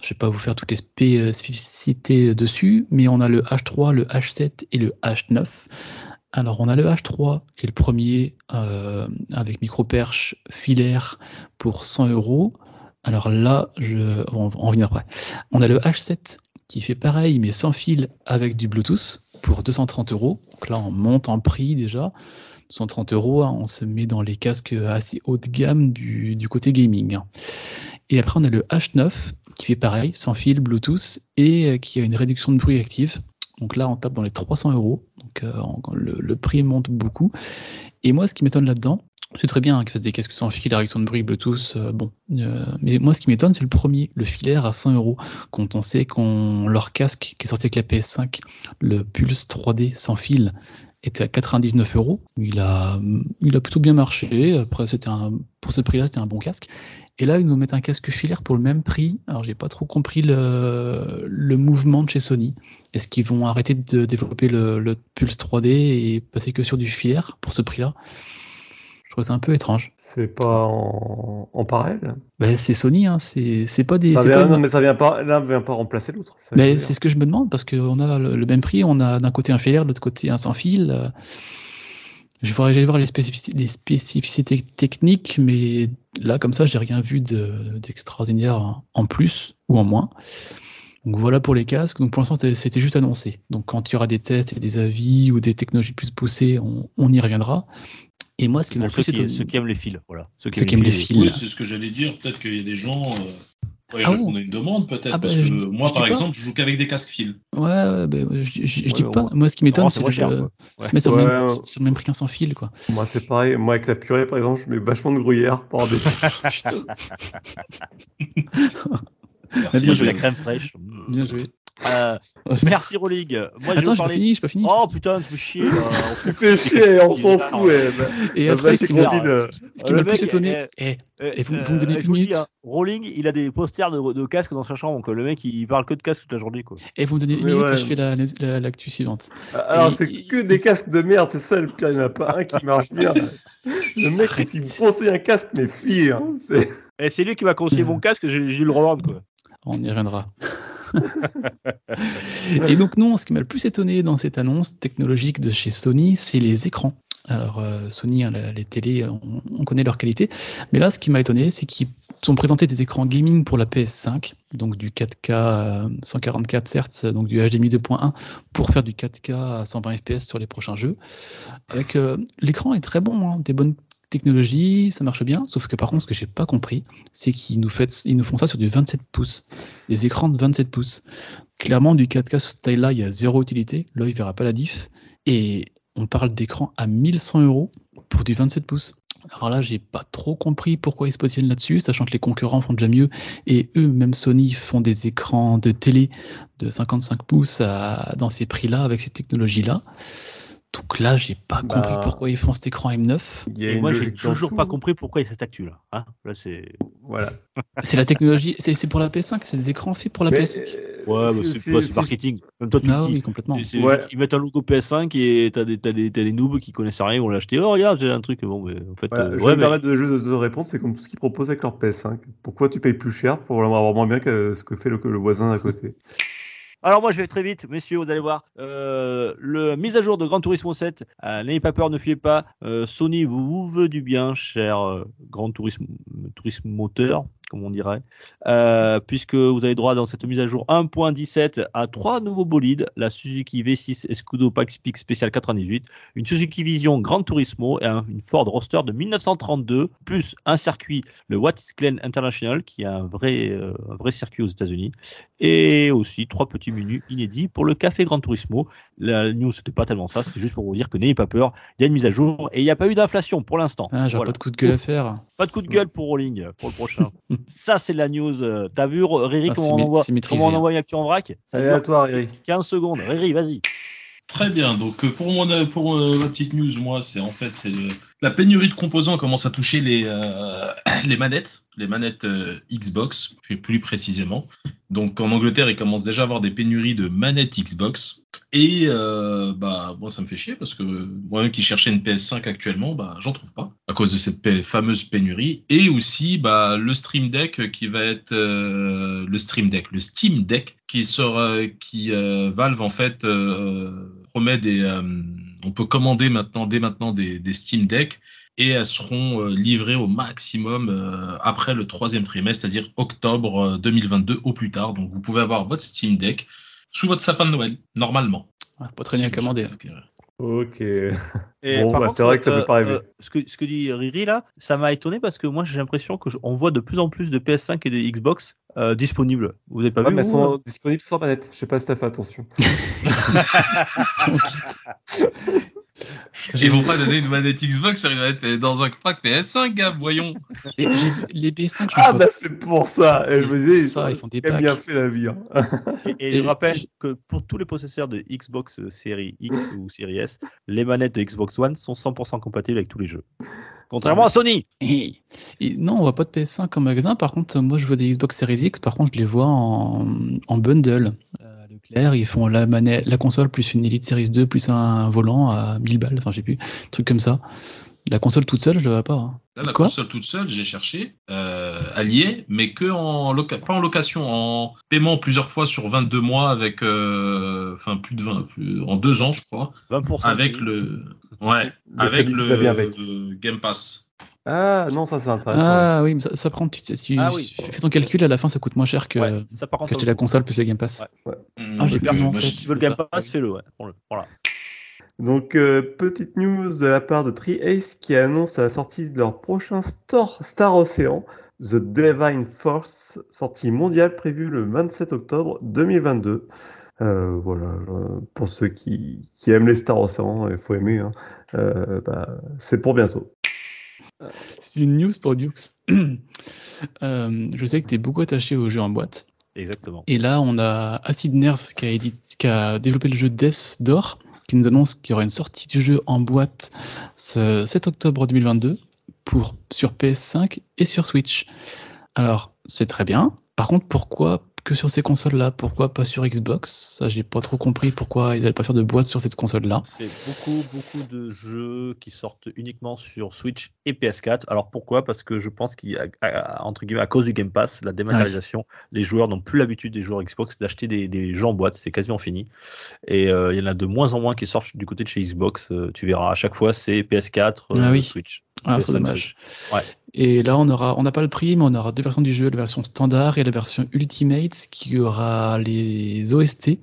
je vais pas vous faire toutes les spécificités dessus, mais on a le H3, le H7 et le H9. Alors, on a le H3, qui est le premier, euh, avec micro-perche filaire pour 100 euros. Alors là, je, on revenir après. On a le H7, qui fait pareil, mais sans fil, avec du Bluetooth, pour 230 euros. Donc là, on monte en prix déjà. 230 euros, hein, on se met dans les casques assez haut de gamme du, côté gaming. Et après, on a le H9, qui fait pareil, sans fil, Bluetooth, et euh, qui a une réduction de bruit active. Donc là, on tape dans les 300 euros. Donc euh, le, prix monte beaucoup. Et moi, ce qui m'étonne là-dedans, c'est très bien hein, qu'ils fassent des casques sans fil, la réduction de bruit, Bluetooth, euh, bon. Mais moi, ce qui m'étonne, c'est le premier, le filaire à 100 euros. Quand on sait qu'on leur casque qui est sorti avec la PS5, le Pulse 3D sans fil, était à 99 euros. Il a, il a plutôt bien marché. Après, un, pour ce prix-là, c'était un bon casque. Et là, ils nous mettent un casque filaire pour le même prix. Alors, j'ai pas trop compris le, le mouvement de chez Sony. Est-ce qu'ils vont arrêter de développer le, le Pulse 3D et passer que sur du filaire pour ce prix-là? Trouve ça un peu étrange.
C'est pas en, en parallèle
Ben, c'est Sony, hein. c'est pas des.
ça vient,
pas
Non, mais ça vient pas, l'un vient pas remplacer l'autre.
Mais c'est ce que je me demande parce qu'on a le, le même prix, on a d'un côté un filaire, de l'autre côté un sans fil. Je voudrais j'allais voir les spécificités, les spécificités techniques, mais là, comme ça, j'ai rien vu de- d'extraordinaire en plus ou en moins. Donc voilà pour les casques. Donc pour l'instant, c'était- c'était juste annoncé. Donc quand il y aura des tests et des avis ou des technologies plus poussées, on, on y reviendra. Et moi, ce qui m'a plus
qui,
étonné,
ceux qui aiment les fils, voilà.
Ceux qui aiment les fils.
Oui, c'est ce que j'allais dire. Peut-être qu'il y a des gens. Euh... ouais,
Ah bon
à une demande, peut-être.
Ah bah,
parce que
je-
moi,
je
par
pas.
exemple, je joue qu'avec des casques fils.
Ouais, ouais, ben, je, je- je
Ouais,
dis pas. Moi, ce qui m'étonne, c'est de se mettre sur, le même,
ouais.
sur le même prix qu'un sans fil, quoi.
Moi, c'est pareil. Moi, avec la purée, par exemple, je mets vachement de gruyère pour avoir des.
Merci,
joué.
la crème fraîche.
Bien joué.
Euh, merci Rolling. Moi, je
Attends, pas
parler.
fini, pas fini.
Oh putain, tu fais chier.
Tu fais chier, on s'en
Ah,
fout. eh.
Et après,
vas-y,
ce qui m'a
euh.
ce qui
Le
m'a le
mec
plus étonné,
est-
eh,
Euh,
Et vous- vous me donnez
je
une
vous le dis,
minute
hein, Rolling, il a des posters de, de casques dans sa chambre. Donc, le mec, il, parle que de casques toute la journée. Quoi.
et vous me donnez une minute
ouais.
et je fais la- la- l'actu suivante.
Alors,
Et-
c'est que des casques de merde, c'est ça le pire. Il n'y en a pas un qui marche bien. Le mec,
Arrête.
s'il vous conseille un casque, mais fuis. hein, c'est-
Et c'est lui qui m'a conseillé
Hmm.
mon casque, j'ai j'ai dû le revendre. Quoi.
On y reviendra. et donc non, ce qui m'a le plus étonné dans cette annonce technologique de chez Sony, c'est les écrans. Alors euh, Sony, hein, les télés, on, on connaît leur qualité, mais là, ce qui m'a étonné, c'est qu'ils ont présenté des écrans gaming pour la PS5, donc du 4K euh, 144 Hz, donc du HDMI 2.1 pour faire du 4K à 120 FPS sur les prochains jeux. Avec euh, l'écran est très bon, hein, des bonnes technologies, ça marche bien. Sauf que par contre, ce que j'ai pas compris, c'est qu'ils nous, font ça sur du 27 pouces, des écrans de 27 pouces. Clairement, du 4K sur ce taille-là, il y a zéro utilité. L'œil verra pas la diff. Et on parle d'écran à 1100 euros pour du 27 pouces. Alors là, j'ai pas trop compris pourquoi ils se positionnent là-dessus, sachant que les concurrents font déjà mieux. Et eux, même Sony, font des écrans de télé de 55 pouces dans ces prix-là, avec ces technologies-là. Donc là, j'ai pas
Bah,
compris pourquoi ils font cet écran M9.
Il y a
Et moi, j'ai toujours
tout.
pas compris pourquoi il y a cette actu là. Hein là, c'est.
Voilà.
C'est la technologie, c'est pour la PS5, c'est des écrans faits pour la
Mais,
PS5.
euh,
Ouais, mais
c'est-
marketing. Même toi, tu
Ah
le dis.
oui, complètement.
Ouais.
Ils mettent un logo PS5 et t'as des, t'as des, t'as des noobs qui connaissent rien, ils vont l'acheter. Oh, regarde, j'ai un truc. Bon, mais en fait.
Voilà,
euh,
je
ouais,
vais
mais-
permettre de juste de te répondre, c'est comme ce qu'ils proposent avec leur PS5. Pourquoi tu payes plus cher pour avoir moins bien que ce que fait le, le voisin à côté?
Alors moi je vais très vite, messieurs, vous allez voir. Euh, le mise à jour de Gran Turismo 7, euh, n'ayez pas peur, ne fuyez pas. Euh, Sony vous, veut du bien, cher euh, Gran Turismo, Turismo moteur, comme on dirait, euh, puisque vous avez droit dans cette mise à jour 1.17 à trois nouveaux bolides, la Suzuki V6 Escudo Pax Peak Special 98, une Suzuki Vision Gran Turismo et un- une Ford Roadster de 1932, plus un circuit, le Watts Glen International, qui est un vrai, euh, un vrai circuit aux États-Unis, et aussi trois petits menus inédits pour le Café Gran Turismo. La news, c'était pas tellement ça, c'était juste pour vous dire que n'ayez pas peur, il y a une mise à jour et il n'y a pas eu d'inflation pour l'instant.
Ah,
Voilà.
pas de coup de gueule à faire.
Pas de coup de gueule pour Rolling pour le prochain. ça, c'est la news. euh, T'as vu, Riri,
Ah,
comment, on envoie, comment on envoie une actu en vrac? Ça
Allez à
dure
toi, Eric.
15 secondes. Riri, vas-y.
Très bien. Donc euh, pour mon pour euh, ma petite news, moi, c'est en fait c'est la pénurie de composants commence à toucher les euh, les manettes, les manettes euh, Xbox plus, plus précisément. Donc en Angleterre, ils commencent déjà à avoir des pénuries de manettes Xbox. Et euh, bah moi ça me fait chier parce que moi-même qui cherchais une PS5 actuellement, bah j'en trouve pas à cause de cette fameuse pénurie. Et aussi bah le Stream Deck qui va être euh, le Stream Deck, le Steam Deck qui sera qui euh, Valve en fait euh, promet des euh, on peut commander maintenant dès maintenant des, des Steam Deck et elles seront livrées au maximum après le troisième trimestre, c'est-à-dire octobre euh, 2022 au plus tard. Donc vous pouvez avoir votre Steam Deck sous votre sapin de Noël, normalement.
Pas très bien
l'acquérir.
Ok.
Et
Bon, bah, c'est vrai que ça peut pas rêver.
euh, ce, que, ce que dit Riri là, ça m'a étonné parce que moi j'ai l'impression que je- on voit de plus en plus de PS5 et de Xbox euh, disponibles. Vous avez pas
Ouais,
vu
mais elles
vous, euh
sont disponibles sans manette. Je sais pas si t'as fait attention.
Ils vont pas donner une manette Xbox sur une manette dans un pack PS5, gars, voyons.
Les PS5, je
Ah, bah c'est pour ça. Et je me disais,
ça, ils font
ont
des
bien
packs.
fait la vie. hein.
Et, et
Et-
je rappelle que pour tous les possesseurs de Xbox euh, série X ou série S, les manettes de Xbox One sont 100% compatibles avec tous les jeux. Contrairement à Sony.
Et- et non, on voit pas de PS5 en magasin. Par contre, moi, je vois des Xbox Series X. Par contre, je les vois en, en bundle. Leclerc, ils font la, manette, la console plus une Elite Series 2 plus un volant à 1000 balles. Enfin, je sais plus. Un truc comme ça. La console toute seule, je la vois pas. hein.
Là, la
Quoi?
console toute seule, j'ai cherché, euh, alliée, mais que en loca pas en location, en paiement plusieurs fois sur 22 mois avec, euh, enfin plus de 20, plus- en deux ans, je crois,
20%
avec le, ouais, avec le,
avec.
Game Pass.
Ah, non, ça c'est intéressant.
Ah oui, mais ça, ça prend. Tu, tu-
Ah oui.
fais ton calcul, à la fin, ça coûte moins cher que
Ouais, ça par contre.
qu'acheter la console plus le Game Pass.
Ouais.
Ah, j'ai tête.
Si tu veux le Game
ça.
Pass, fais-le. Ouais. Voilà.
Donc, euh, petite news de la part de TreeAce qui annonce la sortie de leur prochain store Star Ocean, The Divine Force, sortie mondiale prévue le 27 octobre 2022. Euh, voilà, euh, pour ceux qui, qui aiment les Star Ocean, il faut aimer, hein, euh, bah, c'est pour bientôt.
C'est une news pour Dukes. Euh, je sais que tu es beaucoup attaché aux jeux en boîte.
Exactement.
Et là, on a Acid Nerve qui a, qui a développé le jeu Death Door, qui nous annonce qu'il y aura une sortie du jeu en boîte ce 7 octobre 2022 pour, sur PS5 et sur Switch. Alors, c'est très bien. Par contre, pourquoi que sur ces consoles-là Pourquoi pas sur Xbox? Ça, j'ai pas trop compris pourquoi ils n'allaient pas faire de boîte sur cette console-là.
C'est beaucoup, beaucoup de jeux qui sortent uniquement sur Switch et PS4. Alors pourquoi? Parce que je pense qu'il y a, à- entre guillemets, à cause du Game Pass, la dématérialisation, les joueurs n'ont plus l'habitude des joueurs Xbox d'acheter des, des jeux en boîte. C'est quasiment fini. Et euh, il y en a de moins en moins qui sortent du côté de chez Xbox. Euh, tu verras, à chaque fois, c'est PS4, euh,
Ah oui.
Switch.
Ah, c'est
PS5,
dommage.
Ouais.
Et là, on aura, on n'a pas le prix, mais on aura deux versions du jeu, la version standard et la version Ultimate, qui aura les OST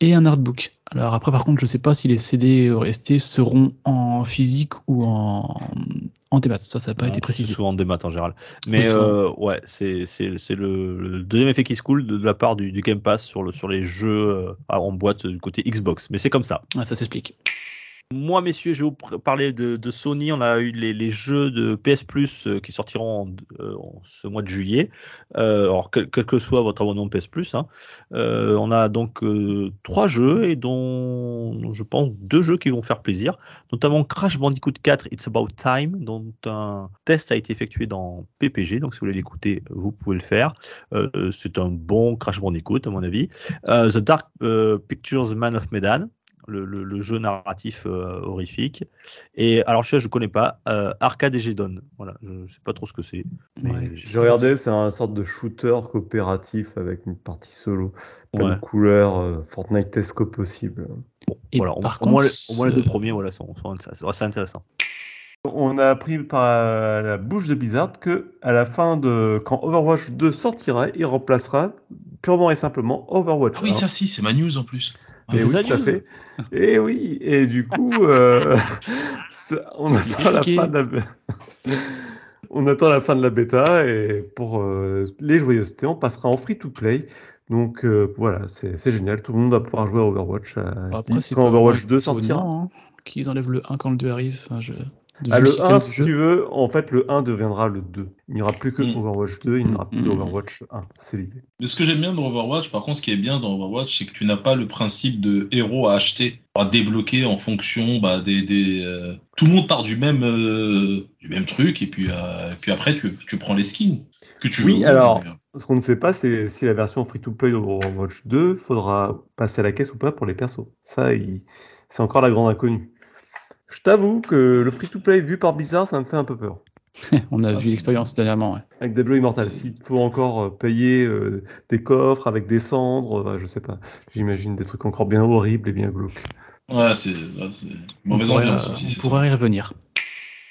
et un artbook. Alors après, par contre, je sais pas si les CD OST seront en physique ou en, en démat. Ça, ça n'a pas
Non,
été
c'est
précisé.
souvent des maths en général. Mais
Oui,
euh, ouais, c'est le, le deuxième effet qui se coule de, de la part du, du Game Pass sur, le, sur les jeux euh, en boîte du côté Xbox. Mais c'est comme ça.
Ouais, ça s'explique.
Moi, messieurs, je vais vous parler de, Sony. On a eu les, jeux de PS Plus euh, qui sortiront euh, en ce mois de juillet. Euh, alors, quel, que soit votre abonnement PS Plus, hein. On a donc trois jeux et dont je pense deux jeux qui vont faire plaisir, notamment Crash Bandicoot 4 It's About Time, dont un test a été effectué dans PPG. Donc, si vous voulez l'écouter, vous pouvez le faire. C'est un bon Crash Bandicoot, à mon avis. The Dark Pictures Man of Medan le, le- le jeu narratif euh, horrifique. Et alors, je ne connais pas. Euh, Arcade et Gedon. Voilà, je ne sais pas trop ce que c'est. Mais
Ouais.
J'ai regardé, c'est un sorte de shooter coopératif avec une partie solo. Plein
Ouais.
de couleurs, euh, Fortnite-esque au possible.
Et
voilà, au,
par
au
contre,
moins, les- au moins les deux premiers, voilà, sont, sont intéressants. c'est intéressant.
On a appris par la bouche de Blizzard que à la fin de quand Overwatch 2 sortira, il remplacera purement et simplement Overwatch
Ah oui,
1.
ça si, c'est ma news en plus.
Et
c'est
oui, tout à fait. Et oui, et du coup, euh, on attend la fin de la... on attend la fin de la bêta et pour euh, les joyeusetés, on passera en free-to-play. Donc euh, voilà, c'est génial. Tout le monde va pouvoir jouer à Overwatch euh,
Après,
quand Overwatch
vraiment
2 sortira.
hein, qu'ils enlèvent le 1 quand le 2 arrive. Enfin, je... de
Ah, le
système
1,
du
si
jeu.
tu veux, en fait, le 1 deviendra le 2. Il n'y aura plus que
Mm.
Overwatch 2, il n'y aura plus
Mm.
d'Overwatch 1. C'est l'idée.
Mais ce que j'aime bien dans Overwatch, par contre, ce qui est bien dans Overwatch, c'est que tu n'as pas le principe de héros à acheter, à débloquer en fonction bah, des. des, euh, Tout le monde part du même, euh, du même truc, et puis, euh, puis après, tu, tu prends les skins que tu
Oui,
veux.
alors-
Mais, euh,
Ce qu'on ne sait pas, c'est si la version free-to-play d'Overwatch 2 faudra passer à la caisse ou pas pour les persos. Ça, il- c'est encore la grande inconnue. Je t'avoue que le free-to-play vu par Blizzard, ça me fait un peu peur.
On a
Ah,
vu l'expérience dernièrement. ouais.
Avec Diablo Immortal, s'il faut encore euh, payer euh, des coffres avec des cendres, euh, je sais pas. J'imagine des trucs encore bien horribles et bien glauques.
Ouais, c'est mauvaise
pourrait,
ambiance
euh,
aussi.
on pourra y revenir.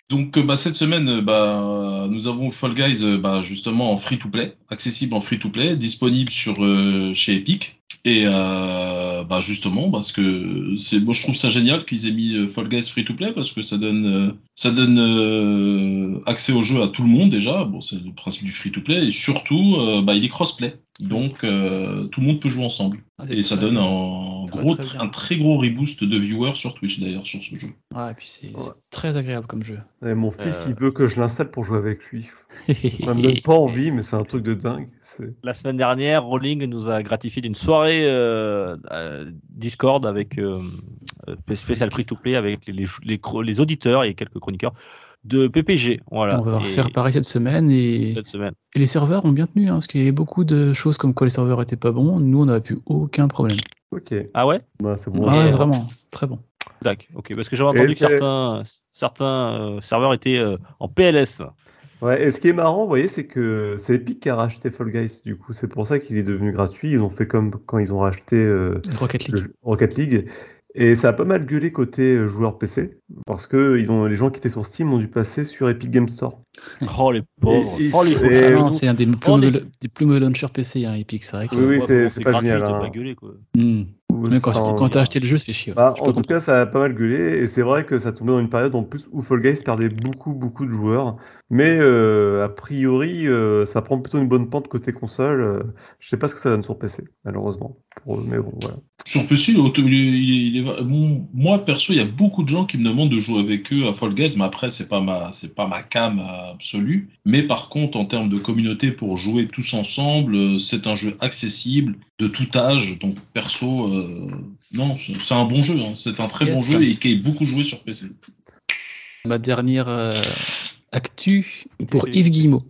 Donc bah, cette semaine, bah, nous avons Fall Guys bah, justement en free-to-play, accessible en free-to-play, disponible sur euh, chez Epic. Et euh, bah, justement, parce que c'est, moi je trouve ça génial qu'ils aient mis euh, Fall Guys free-to-play parce que ça donne, euh, ça donne euh, accès au jeu à tout le monde déjà. Bon, c'est le principe du free-to-play et surtout, euh, bah, il est crossplay. Donc, euh, tout le monde peut jouer ensemble.
Ah,
Et ça donne un,
Très,
gros,
très
un très gros reboost de viewers sur Twitch d'ailleurs sur ce jeu.
Ouais, et puis c'est
Ouais.
très agréable comme jeu.
Et mon fils,
Euh.
il veut que je l'installe pour jouer avec lui. Ça me donne pas envie, mais c'est un truc de dingue.
La semaine dernière, Rolling nous a gratifié d'une soirée euh, Discord avec spécial free to play avec les, les, les cro- les auditeurs et quelques chroniqueurs de PPG. Voilà.
On va
Et
refaire pareil cette semaine et,
cette semaine.
et les serveurs ont bien tenu, hein, parce qu'il y avait beaucoup de choses comme quoi les serveurs étaient pas bons. Nous, on n'avait plus aucun problème.
Ok,
Ah ouais?
Bah, c'est bon.
Ah ouais, vraiment, très bon.
D'accord. Ok. Parce que j'avais entendu que certains, certains euh, serveurs étaient euh, en PLS.
Ouais, et ce qui est marrant, vous voyez, c'est que c'est Epic qui a racheté Fall Guys, du coup. C'est pour ça qu'il est devenu gratuit. Ils ont fait comme quand ils ont racheté euh,
League.
Rocket League. Et ça a pas mal gueulé côté euh, joueur PC, parce que ils ont, les gens qui étaient sur Steam ont dû passer sur Epic Game Store.
Oh les pauvres.
Et-
oh les.
Ah c'est un des plus, mauvais, des plus mauvais launchers PC, hein, Epic, c'est vrai que.
Oui, c'est- pas
gratuit,
génial, hein.
pas gueulé, quoi.
Hmm. Même quand,
Enfin,
quand t'as acheté le jeu, ça fait chier. ouais.
Bah, en tout cas, ça a pas mal gueulé, et c'est vrai que ça tombait dans une période en plus où Fall Guys perdait beaucoup, beaucoup de joueurs. Mais euh, a priori, euh, ça prend plutôt une bonne pente côté console. Je sais pas ce que ça donne sur PC, malheureusement. Pour eux, mais bon, voilà.
Sur PC, il est auto- il est- il est- il est- bon, moi perso, il y a beaucoup de gens qui me demandent de jouer avec eux à Fall Guys, mais après c'est pas ma c'est pas ma cam absolue. Mais par contre, en termes de communauté pour jouer tous ensemble, euh, c'est un jeu accessible de tout âge. Donc perso, euh, non, c'est un bon jeu. hein. C'est un très
Yes.
bon jeu et qui est beaucoup joué sur PC.
Ma dernière euh, actu pour. Yves Guillemot.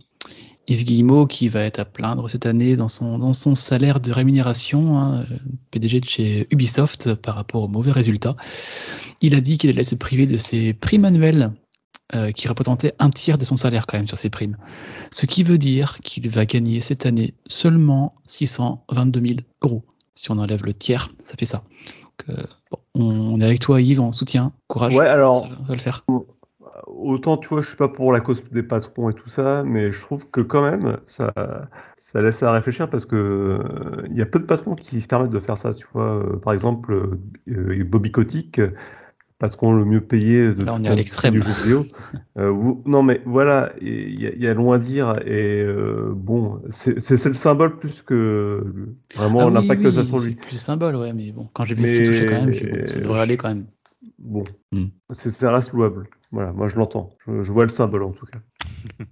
Yves Guillemot qui va être à plaindre cette année dans son, dans son salaire de rémunération, hein, PDG de chez Ubisoft, par rapport aux mauvais résultats. Il a dit qu'il allait se priver de ses primes annuelles, euh, qui représentaient un tiers de son salaire quand même sur ses primes. Ce qui veut dire qu'il va gagner cette année seulement 622 000 euros. Si on enlève le tiers, ça fait ça. Donc, euh, bon, on est avec toi Yves, on soutient, courage.
Ouais, alors-
ça va le faire.
Autant, tu vois, je suis pas pour la cause des patrons et tout ça, mais je trouve que quand même, ça, ça laisse à réfléchir parce que euh, il y a peu de patrons qui se permettent de faire ça, tu vois. Euh, par exemple, euh, Bobby Kotick, patron le mieux payé de
Là, on
toute
est à
l'industrie
l'extrême.
du jeu vidéo. Non, mais voilà, il y, a- il y a loin à dire, et bon, c'est c'est- c'est le symbole plus que vraiment
Ah oui,
l'impact que ça sur
c'est
lui.
plus symbole, ouais, mais bon, quand j'ai vu ce qu'il touchait quand même, bon, ça devrait aller quand même.
Bon, c'est- ça reste louable. Voilà, moi je l'entends, je, vois le symbole en tout cas.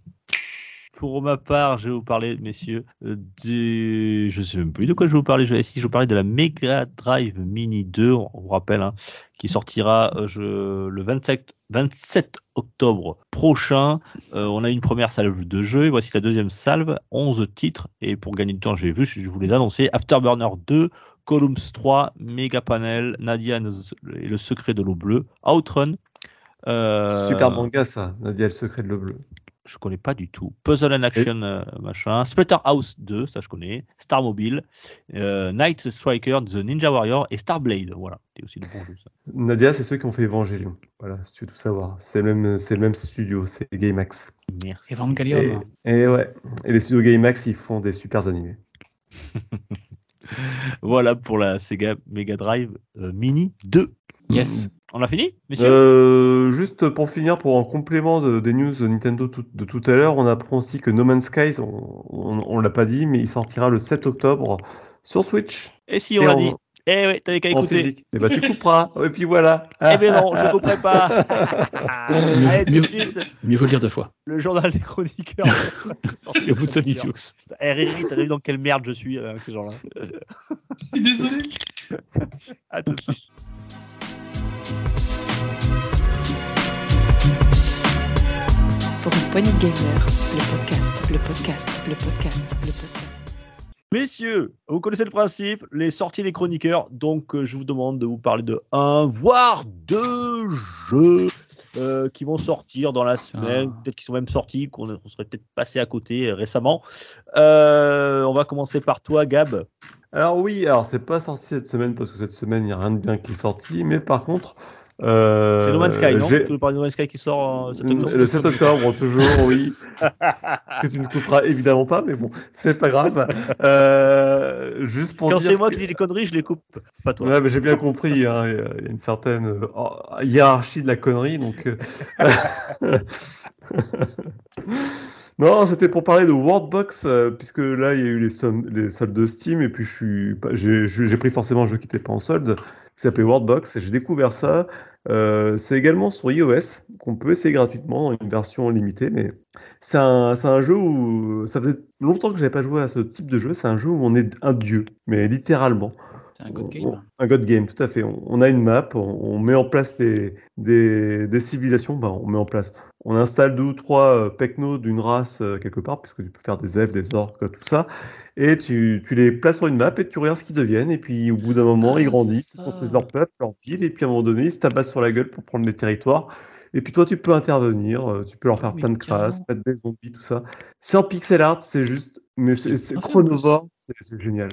Pour ma part, je vais vous parler, messieurs, euh, du... je sais même plus de quoi je vais vous parler. Je si je vous parler de la Mega Drive Mini 2, on vous rappelle, hein, qui sortira euh, le 27, 27 octobre prochain. Euh, on a une première salve de jeux, et voici la deuxième salve, 11 titres. Et pour gagner du temps, j'ai vu, je vous les annoncer, Afterburner 2, Columns 3, Mega Panel, Nadia et le secret de l'eau bleue, Outrun. Euh,
Super manga ça, Nadia le secret de l'eau bleue.
je connais pas du tout. Puzzle and Action, euh, machin. Splatterhouse 2, ça je connais. Star Mobile, euh, Night Striker, The Ninja Warrior et Starblade. Voilà, c'est aussi de bons jeux ça.
Nadia, c'est ceux qui ont fait Evangelion. Voilà, si tu veux tout savoir. C'est le même, c'est le même studio, c'est Gainax.
Merci.
Evangelion.
Et, et ouais, et les studios Gainax, ils font des super animés.
Voilà pour la Sega Mega Drive euh, Mini 2.
Yes.
On a fini, messieurs?
Euh, juste pour finir, pour en complément de- des news de Nintendo tout- de tout à l'heure, on apprend aussi que No Man's Skies, on, on, on l'a pas dit, mais il sortira le 7 octobre sur Switch.
Et si on l'a dit Eh ouais, t'avais qu'à
En
écouter.
physique. Et bah tu couperas. Et puis voilà.
Eh ben non, je couperai pas. Allez, tout de
Mieux-
suite,
Mieux vaut le dire deux fois.
le journal des chroniqueurs.
Le bout de Sony Sioux.
Eh Riri, t'as vu dans quelle merde je suis avec ces gens-là
Je suis Désolé.
À tout de suite.
Pour une poignée de gamers, le podcast, le podcast, le podcast, le podcast.
Messieurs, vous connaissez le principe, les sorties des chroniqueurs. Donc, euh, je vous demande de vous parler de un, voire deux jeux euh, qui vont sortir dans la semaine,
Ah.
peut-être qu'ils sont même sortis, qu'on on serait peut-être passé à côté euh, récemment. Euh, on va commencer par toi, Gab.
Alors oui, alors c'est pas sorti cette semaine parce que cette semaine il n'y a rien de bien qui est sorti, mais par contre. Euh,
C'est No Man's Sky, non Tu veux parler de No Man's Sky qui sort euh, cet octobre
Le 7 octobre, toujours, oui. que tu ne couperas évidemment pas, mais bon, c'est pas grave. Euh, juste pour
Quand c'est moi
que-
qui dis des conneries, je les coupe. Pas toi.
Ouais, mais j'ai bien compris, hein, il y a il y a une certaine euh, hiérarchie de la connerie, donc. Non, c'était pour parler de Worldbox, euh, puisque là, il y a eu les, soldes de Steam, et puis je j'ai pris forcément un jeu qui n'était pas en solde, qui s'appelait Worldbox, et j'ai découvert ça. Euh, c'est également sur iOS, qu'on peut essayer gratuitement dans une version limitée, mais c'est un, un jeu où ça faisait longtemps que j'avais pas joué à ce type de jeu. C'est un jeu où on est un dieu, mais littéralement.
C'est un good
On-
game.
un God Game, tout à fait. On, on a une map, on, on met en place les, des, des civilisations, bah, on met en place. On installe deux ou trois euh, pecnos d'une race euh, quelque part, puisque tu peux faire des elfes, des orques, tout ça. Et tu, tu les places sur une map et tu regardes ce qu'ils deviennent. Et puis au bout d'un moment,
Ah,
ils grandissent, ils construisent leur peuple, leur ville. Et puis à un moment donné, ils se tabassent sur la gueule pour prendre les territoires. Et puis toi, tu peux intervenir, euh, tu peux leur faire
Oui,
plein de crasses, mettre des zombies, tout ça. C'est en pixel art, c'est juste. Mais c'est
C'est
c'est génial.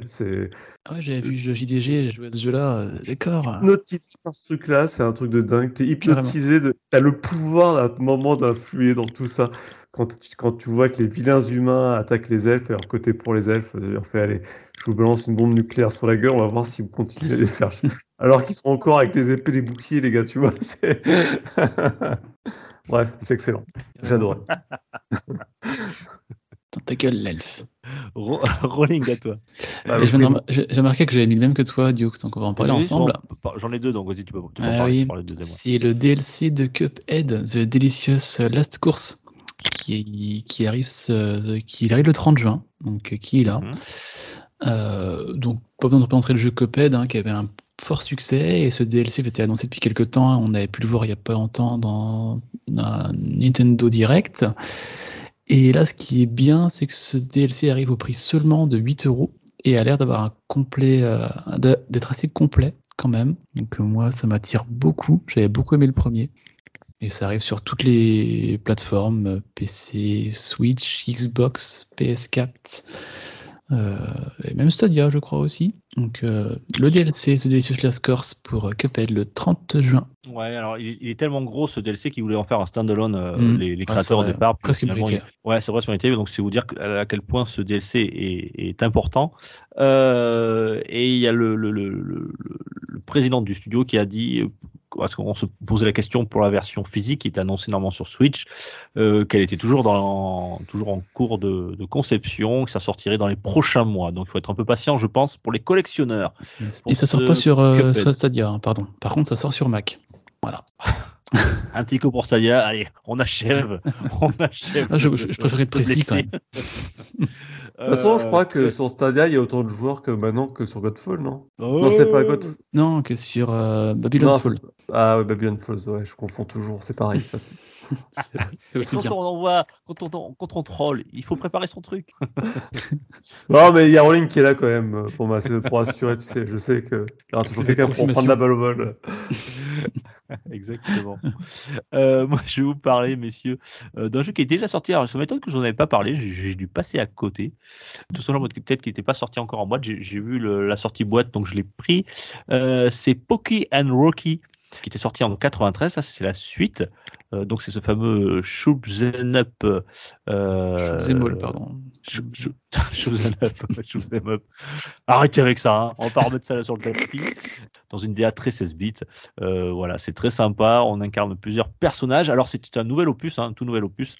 Ah ouais, j'avais vu le JDG, j'ai joué à ce jeu-là. euh, D'accord.
hypnotisé par ce truc-là, c'est un truc de dingue. T'es hypnotisé, de... t'as le pouvoir à un moment d'influer dans tout ça. Quand tu, quand tu vois que les vilains humains attaquent les elfes, alors côté pour les elfes, leur fait allez, je vous balance une bombe nucléaire sur la gueule, on va voir si vous continuez à les faire. Alors qu'ils sont encore avec des épées, des boucliers, les gars, tu vois. Bref, c'est excellent. J'adore.
Dans ta gueule, l'elfe.
Ro- Rolling à toi.
Bah, oui.
rem- J'ai remarqué que j'avais mis le même que toi, Duke, donc on va en parler ensemble.
j'en- ai deux, donc vas-y, tu peux, tu peux en
Ah
parler,
oui, c'est le DLC de Cuphead, The Delicious Last Course, qui, qui, arrive, ce- qui arrive le 30 juin, donc euh, qui est là.
Mhm.
Euh, donc, pas besoin de représenter le jeu Cuphead, hein, qui avait un fort succès, et ce DLC avait été annoncé depuis quelques temps. On avait pu le voir il n'y a pas longtemps dans un Nintendo Direct. Et là, ce qui est bien, c'est que ce DLC arrive au prix seulement de 8 euros et a l'air d'avoir un complet, euh, d'être assez complet quand même. Donc euh, moi, ça m'attire beaucoup. J'avais beaucoup aimé le premier. Et ça arrive sur toutes les plateformes, PC, Switch, Xbox, PS4, euh, et même Stadia, je crois aussi. Donc le DLC, The Delicious Last Course pour Cuphead le 30 juin.
Ouais, alors il, il est tellement gros ce DLC qu'ils voulaient en faire un standalone, euh,
Mm.
les, les
Ouais,
créateurs au départ.
Presque
il- Ouais, c'est vrai, c'est mérité. Donc c'est vous dire à quel point ce DLC est, est important. Euh, et il y a le, le, le, le- le président du studio qui a dit, euh, parce qu'on se posait la question pour la version physique qui était annoncée normalement sur Switch, euh, qu'elle était toujours, dans, toujours en cours de, de conception, que ça sortirait dans les prochains mois. Donc il faut être un peu patient, je pense, pour les collectionneurs.
Et ça sort pas sur, sur Stadia, hein, pardon. Par contre, ça sort sur Mac. Voilà.
Un petit coup pour Stadia, allez, on achève. on achève.
Ah, je- je- je préférais être
de
précis, quand
blesser.
De toute façon, je
Euh,
crois que sur Stadia, il y a autant de joueurs que maintenant que sur Godfall, non?
Oh.
Non, c'est pas Godfall.
Non, que sur euh, Babylon's
Non,
Fall.
Ah ouais, Babylon Falls, ouais, je confonds toujours, c'est pareil. de toute façon.
C'est aussi
quand
bien.
on envoie, quand on, quand on troll, il faut préparer son truc.
non, mais il y a Rowling qui est là quand même euh, pour, m'ass- pour assurer, tu sais, je sais aura toujours
C'est
quelqu'un pour prendre la balle au vol.
Exactement. Euh, moi, je vais vous parler, messieurs, euh, d'un jeu qui est déjà sorti. Alors, ça m'étonne que je n'en avais pas parlé. J'ai- dû passer à côté. Tout simplement, peut-être qu'il n'était pas sorti encore en boîte. J'ai j'ai vu le- la sortie boîte, donc je l'ai pris. Euh, c'est Poki and Rocky qui était sorti en 93. Ça, c'est la suite. Euh, donc, c'est ce fameux 'em Up. Euh,
pardon.
Arrêtez avec ça, hein. on va pas remettre ça là sur le tapis. Dans une DA très 16 bits, Euh, voilà, c'est très sympa. On incarne plusieurs personnages. Alors c'est un nouvel opus, hein, un tout nouvel opus.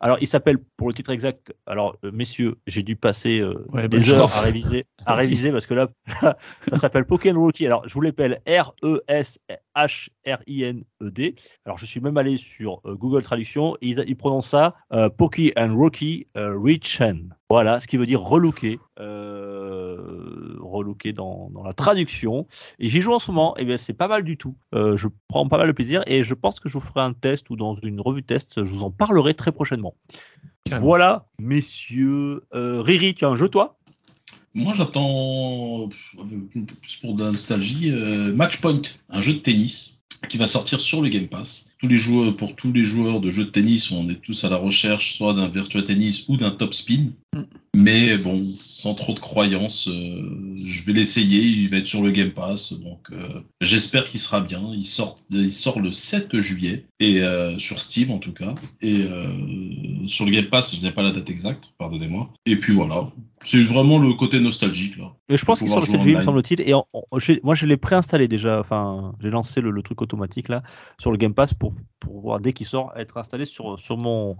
Alors il s'appelle, pour le titre exact, alors euh, messieurs, j'ai dû passer euh,
Ouais, bonne
des heures
chance.
à réviser, à réviser parce que là, ça s'appelle Pokémon Rookie. Alors je vous l'appelle R E S H R I N E D. Alors je suis même allé sur Google Traduction et ils, ils prononcent ça Poki and Rocky euh, Voilà, ce qui veut dire relooké, euh, relooké dans, dans la traduction. Et j'y joue en ce moment, et bien c'est pas mal du tout. Euh, je prends pas mal de plaisir et je pense que je vous ferai un test ou dans une revue test, je vous en parlerai très prochainement.
Carrément.
Voilà, messieurs. Euh, Riri, tu as un jeu toi?
Moi, j'attends, plus pour de la nostalgie, euh, Matchpoint, un jeu de tennis qui va sortir sur le Game Pass. Tous les joueurs, pour tous les joueurs de jeux de tennis, on est tous à la recherche soit d'un Virtua Tennis ou d'un Top Spin.
Mm.
Mais bon, sans trop de croyances, euh, je vais l'essayer. Il va être sur le Game Pass, donc euh, j'espère qu'il sera bien. Il sort, il sort le 7 juillet et euh, sur Steam en tout cas. Et euh, sur le Game Pass, je n'ai pas la date exacte, pardonnez-moi. Et puis voilà, c'est vraiment le côté nostalgique là.
Et je pense qu'il sort le 7
jouer
juillet, me semble-t-il. Et en- en- j'ai- moi, je l'ai préinstallé déjà. Enfin, j'ai lancé le, le truc automatique là sur le Game Pass pour pour, pouvoir, dès qu'il sort, être installé sur, mon,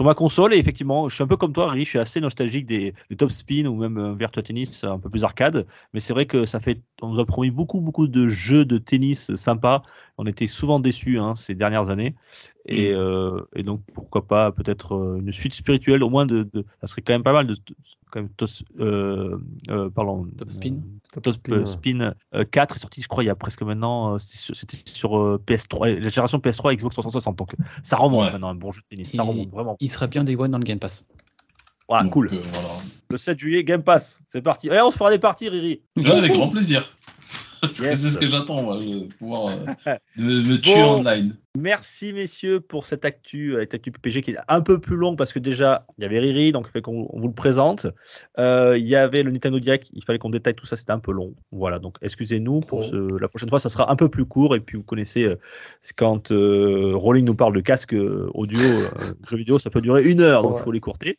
ma console. Et effectivement, je suis un peu comme toi, Riri, je suis assez nostalgique des, des Top Spin ou même euh, Virtua Tennis un peu plus arcade. Mais c'est vrai que ça fait, on nous a promis beaucoup, beaucoup de jeux de tennis sympas. On était souvent déçus hein, ces dernières années. Et, euh, et, donc, pourquoi pas peut-être euh, une suite spirituelle, au moins de, de, ça serait quand même pas mal de, quand même, tos, euh, euh, pardon,
Top Spin.
Top, Top Spin, Spin 4 est sorti, je crois, il y a presque maintenant, c'était sur PS3, la génération PS3 Xbox 360. Donc, ça remonte ouais. maintenant, un bon jeu de tennis. Ça remonte vraiment.
Il serait bien Day One dans le Game Pass.
Voilà,
Donc,
cool.
euh, voilà.
Le 7 juillet, Game Pass. C'est parti. Et on se fera des parties, Riri.
Ouais, avec grand plaisir. Parce que
Yes.
C'est ce que j'attends, moi, je- pouvoir euh, me, me tuer
Bon.
online.
Merci messieurs pour cette actu, euh, cette actu PPG qui est un peu plus longue parce que déjà il y avait Riri, donc il fait qu'on on vous le présente. Euh, il y avait le Nintendo Direct, il fallait qu'on détaille tout ça, c'était un peu long. Voilà, donc excusez-nous pour
Oh.
ce, la prochaine fois, ça sera un peu plus court. Et puis vous connaissez euh, quand euh, Rolling nous parle de casque audio, euh, jeux vidéo, ça peut durer une heure, donc il
Ouais.
faut les courter.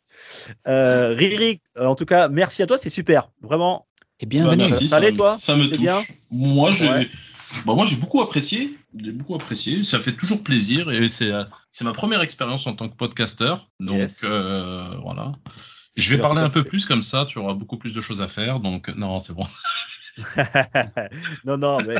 Euh, Riri, en tout cas, merci à toi, c'est super, vraiment.
Et
Bah,
bienvenue.
merci,
Ça allait, toi
ça me touche.
bien
Moi, j'ai
Ouais.
bah, moi, j'ai beaucoup apprécié. J'ai beaucoup apprécié. Ça fait toujours plaisir et c'est euh, ma première expérience en tant que podcasteur. Donc
Yes.
euh, voilà. Je vais parler un peu plus comme ça. Tu auras beaucoup plus de choses à faire. Donc non, c'est bon.
non, non, mais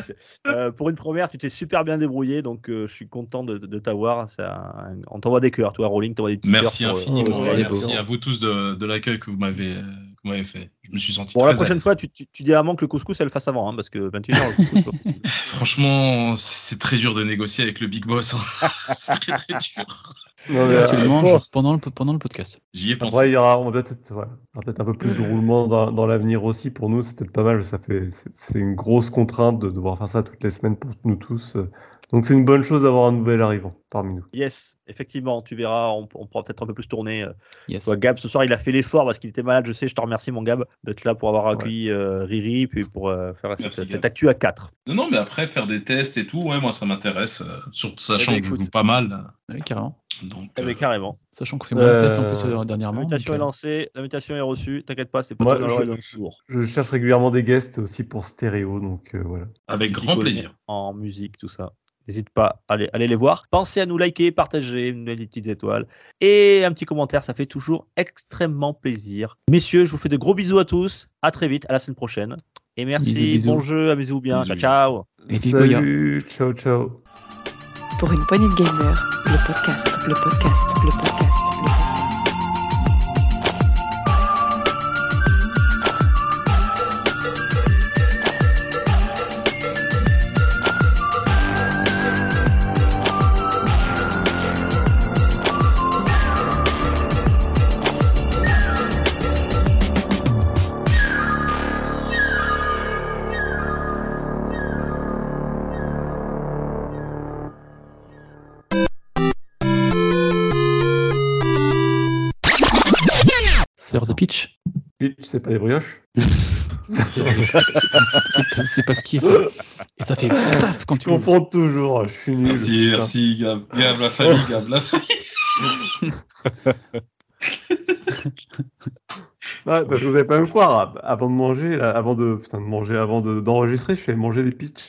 euh, pour une première, tu t'es super bien débrouillé, donc euh, je suis content de, de t'avoir. Un- On t'envoie des cœurs, toi, Rolling, t'envoie des petits
Merci
cœurs pour, euh,
infiniment.
pour-
Merci à vous tous de, de l'accueil que vous m'avez euh, vous m'avez fait. Je me suis senti
Bon,
très
la prochaine fois, tu, tu, tu dis à Maman que le couscous, elle le fasse avant, hein, parce que 21h, le couscous, c'est pas possible.
Franchement, c'est très dur de négocier avec le big boss. hein. c'est très très dur.
Non, mais,
le
euh,
manges
bon.
pendant, le, pendant le podcast.
J'y ai pensé.
Après, il y aura, on va peut-être ouais, peut-être un peu plus de roulement dans, dans l'avenir aussi. Pour nous, c'est peut-être pas mal. Ça fait, c'est c'est une grosse contrainte de devoir faire ça toutes les semaines pour nous tous. Donc, c'est une bonne chose d'avoir un nouvel arrivant parmi nous.
Yes, effectivement, tu verras, on, on pourra peut-être un peu plus tourner. euh.
Yes.
Toi, Gab, ce soir, il a fait l'effort parce qu'il était malade, je sais, je te remercie, mon Gab, d'être là pour avoir accueilli euh, Riri, puis pour euh, faire cette,
Merci,
cette
Gab.
actu à 4.
Non, non, mais après, faire des tests et tout, ouais, moi, ça m'intéresse. euh, surtout sachant
Eh ben,
que je joue pas mal.
Oui, carrément.
Donc,
Eh ben, carrément.
Sachant qu'on fait moins de tests en plus dernièrement.
L'invitation
donc,
est lancée, l'invitation est reçue, t'inquiète pas, c'est pas
Moi, je-
d'un sourd.
Je cherche régulièrement des guests aussi pour stéréo. Donc, euh, voilà.
avec grand plaisir.
En musique, tout ça. N'hésite pas, allez, allez les voir. Pensez à nous liker, partager, nous des petites étoiles et un petit commentaire, ça fait toujours extrêmement plaisir. Messieurs, je vous fais de gros bisous à tous. À très vite, à la semaine prochaine. Et merci,
Bisous, bisous.
bon jeu, amusez-vous bien.
Bisous.
Ciao, ciao.
Salut, ciao, ciao.
Pour une poignée de podcast, le podcast, le podcast, le podcast.
C'est pas des brioches
C'est pas- ce qui est ça. Et ça fait paf quand tu
confonds toujours, je suis nul.
Merci, merci, Gab. Gab, la famille, Gab, la famille.
Ouais, parce que vous avez pas me croire. Avant de manger, là, avant de, putain, de manger, avant de- d'enregistrer, je fais manger des pitchs.